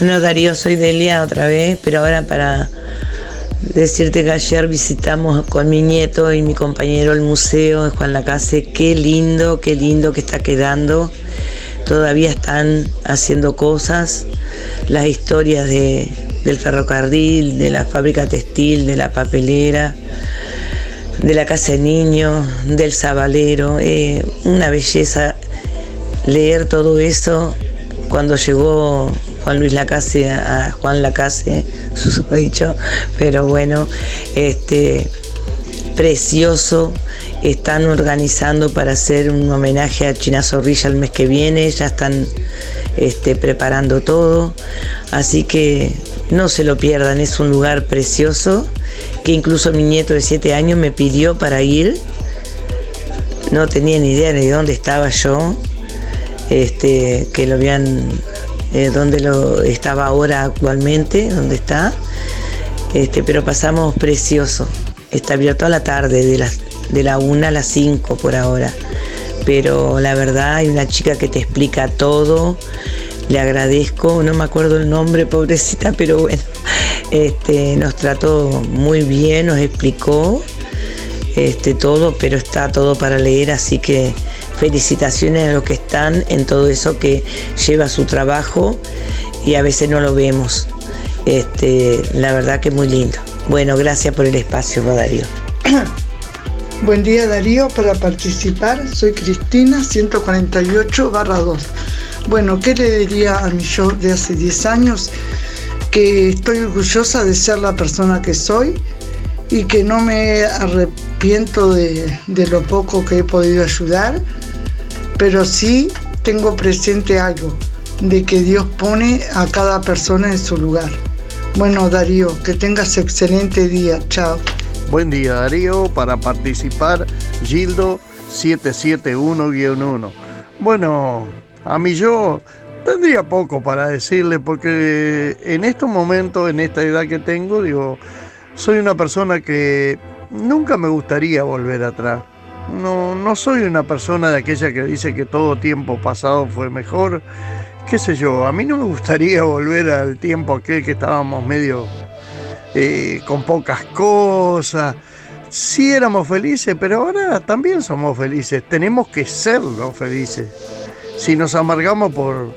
Bueno, Darío, soy Delia otra vez, pero ahora para decirte que ayer visitamos con mi nieto y mi compañero el museo de Juan Lacase. Qué lindo, qué lindo que está quedando. Todavía están haciendo cosas. Las historias de, del ferrocarril, de la fábrica textil, de la papelera, de la casa de niños, del sabalero. Eh, una belleza leer todo eso cuando llegó Juan Luis Lacase a Juan Lacase, dicho, pero bueno, este precioso. Están organizando para hacer un homenaje a China Zorrilla el mes que viene, ya están este, preparando todo. Así que no se lo pierdan, es un lugar precioso que incluso mi nieto de 7 años me pidió para ir. No tenía ni idea de dónde estaba yo, este, que lo habían eh, donde lo estaba ahora actualmente, donde está. Este, pero pasamos precioso. Está abierto a la tarde, de, las, de la 1 a las 5 por ahora. Pero la verdad hay una chica que te explica todo. Le agradezco, no me acuerdo el nombre, pobrecita, pero bueno, este, nos trató muy bien, nos explicó este, todo, pero está todo para leer, así que felicitaciones a los que están en todo eso que lleva su trabajo y a veces no lo vemos. Este, la verdad que muy lindo. Bueno, gracias por el espacio, Darío. Buen día Darío, para participar soy Cristina 148 2. Bueno, ¿qué le diría a mi yo de hace 10 años? Que estoy orgullosa de ser la persona que soy y que no me arrepiento de lo poco que he podido ayudar pero sí tengo presente algo, de que Dios pone a cada persona en su lugar. Bueno, Darío, que tengas excelente día. Chao. Buen día Darío, para participar Gildo 771-1. Bueno, a mí yo tendría poco para decirle porque en estos momentos, en esta edad que tengo, digo, soy una persona que nunca me gustaría volver atrás. No, no soy una persona de aquella que dice que todo tiempo pasado fue mejor. Qué sé yo, a mí no me gustaría volver al tiempo aquel que estábamos medio eh, con pocas cosas. Sí éramos felices, pero ahora también somos felices. Tenemos que serlo felices. Si nos amargamos por,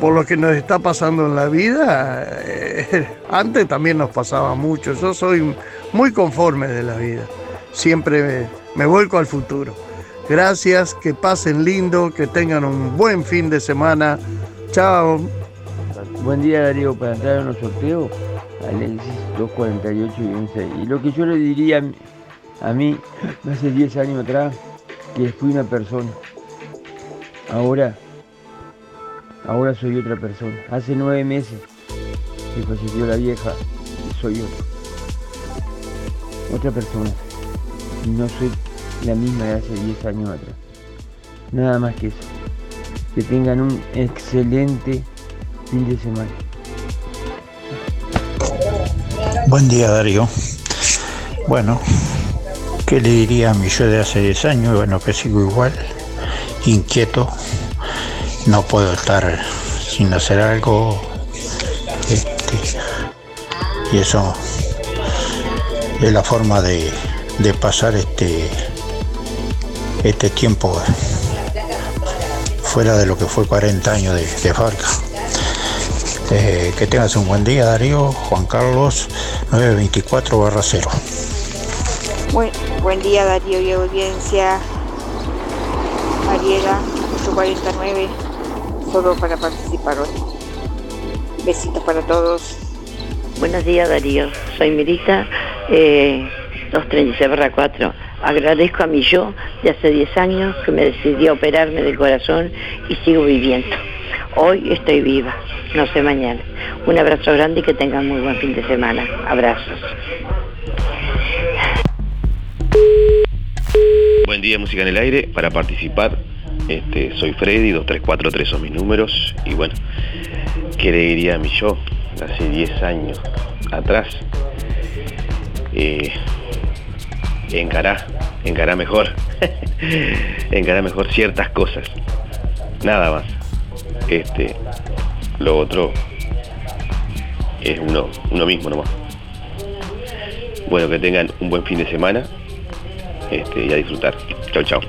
por lo que nos está pasando en la vida, eh, antes también nos pasaba mucho. Yo soy muy conforme de la vida. Siempre me, me vuelco al futuro. Gracias, que pasen lindo, que tengan un buen fin de semana. Chao. Buen día Darío, para entrar en los sorteos, Alexis 248 y 6. Y lo que yo le diría a mí, hace 10 años atrás, que fui una persona. Ahora, ahora soy otra persona. Hace nueve meses que falleció la vieja y soy otro. Otra persona. No soy la misma de hace 10 años atrás. Nada más que eso. Que tengan un excelente fin de semana. Buen día Darío. Bueno, ¿qué le diría a mi yo de hace 10 años? Bueno, que sigo igual, inquieto, no puedo estar sin hacer algo. este, y eso es la forma de, de pasar este, este tiempo fuera de lo que fue 40 años de, de Farca. Eh, que tengas un buen día, Darío. Juan Carlos 924 barra 0. Buen, buen día Darío y audiencia. Mariela 849, solo para participar hoy. Besitos para todos. Buenos días Darío, soy Mirita, eh, 236 4. Agradezco a mi yo de hace 10 años que me decidió operarme del corazón y sigo viviendo. Hoy estoy viva, no sé mañana. Un abrazo grande y que tengan muy buen fin de semana. Abrazos. Buen día, música en el aire. Para participar, este, soy Freddy, 2343 son mis números. Y bueno, ¿qué le diría a mi yo hace 10 años atrás? Eh, encará, encará mejor. encará mejor ciertas cosas. Nada más. Este, lo otro es uno, uno mismo nomás. Bueno, que tengan un buen fin de semana este, y a disfrutar. Chau, chau.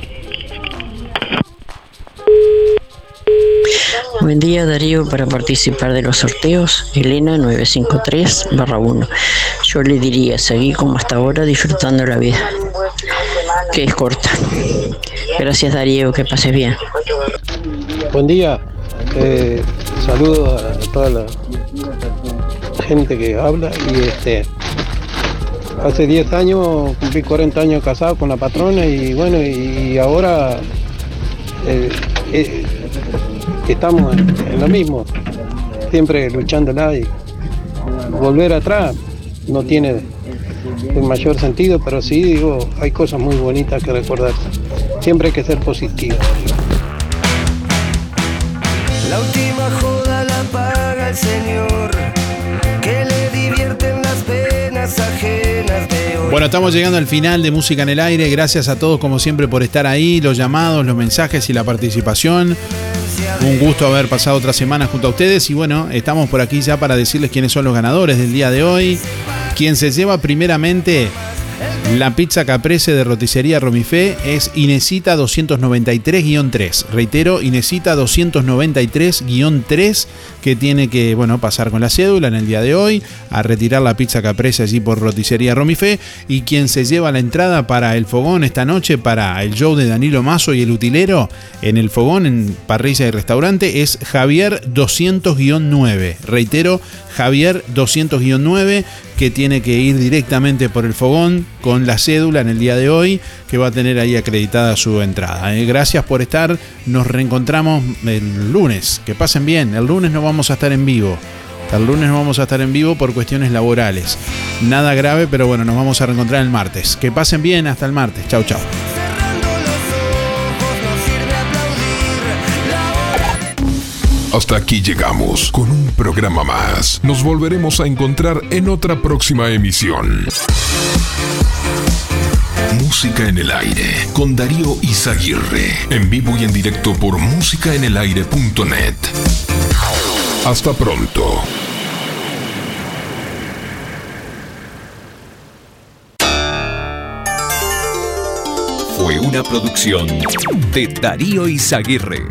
Buen día Darío para participar de los sorteos. Elena 953 1. Yo le diría, seguí como hasta ahora disfrutando la vida, que es corta. Gracias Darío, que pases bien. Buen día. Eh, saludos a toda la gente que habla y este hace 10 años cumplí 40 años casado con la patrona y bueno y ahora eh, eh, estamos en, en lo mismo siempre luchándola y volver atrás no tiene el mayor sentido pero sí digo hay cosas muy bonitas que recordar siempre hay que ser positivo La última joda la paga el Señor, que le divierten las penas ajenas de hoy. Bueno, estamos llegando al final de Música en el Aire. Gracias a todos, como siempre, por estar ahí, los llamados, los mensajes y la participación. Un gusto haber pasado otra semana junto a ustedes. Y bueno, estamos por aquí ya para decirles quiénes son los ganadores del día de hoy. Quien se lleva primeramente la pizza caprese de roticería Romifé es Inesita 293-3. Reitero, Inesita 293-3 que tiene que, bueno, pasar con la cédula en el día de hoy a retirar la pizza caprese allí por roticería Romifé y quien se lleva la entrada para el fogón esta noche para el show de Danilo Mazo y el utilero en el fogón en parrilla y restaurante es Javier 200-9. Reitero, Javier 200-9 que tiene que ir directamente por el fogón con la cédula en el día de hoy que va a tener ahí acreditada su entrada. ¿eh? Gracias por estar, nos reencontramos el lunes, que pasen bien, el lunes no vamos a estar en vivo El lunes no vamos a estar en vivo por cuestiones laborales. Nada grave, pero bueno, nos vamos a reencontrar el martes. Que pasen bien hasta el martes. Chau, chau. Hasta aquí llegamos con un programa más. Nos volveremos a encontrar en otra próxima emisión. Música en el aire con Darío Izaguirre. En vivo y en directo por musicaenelaire.net. Hasta pronto. Fue una producción de Darío Izaguirre.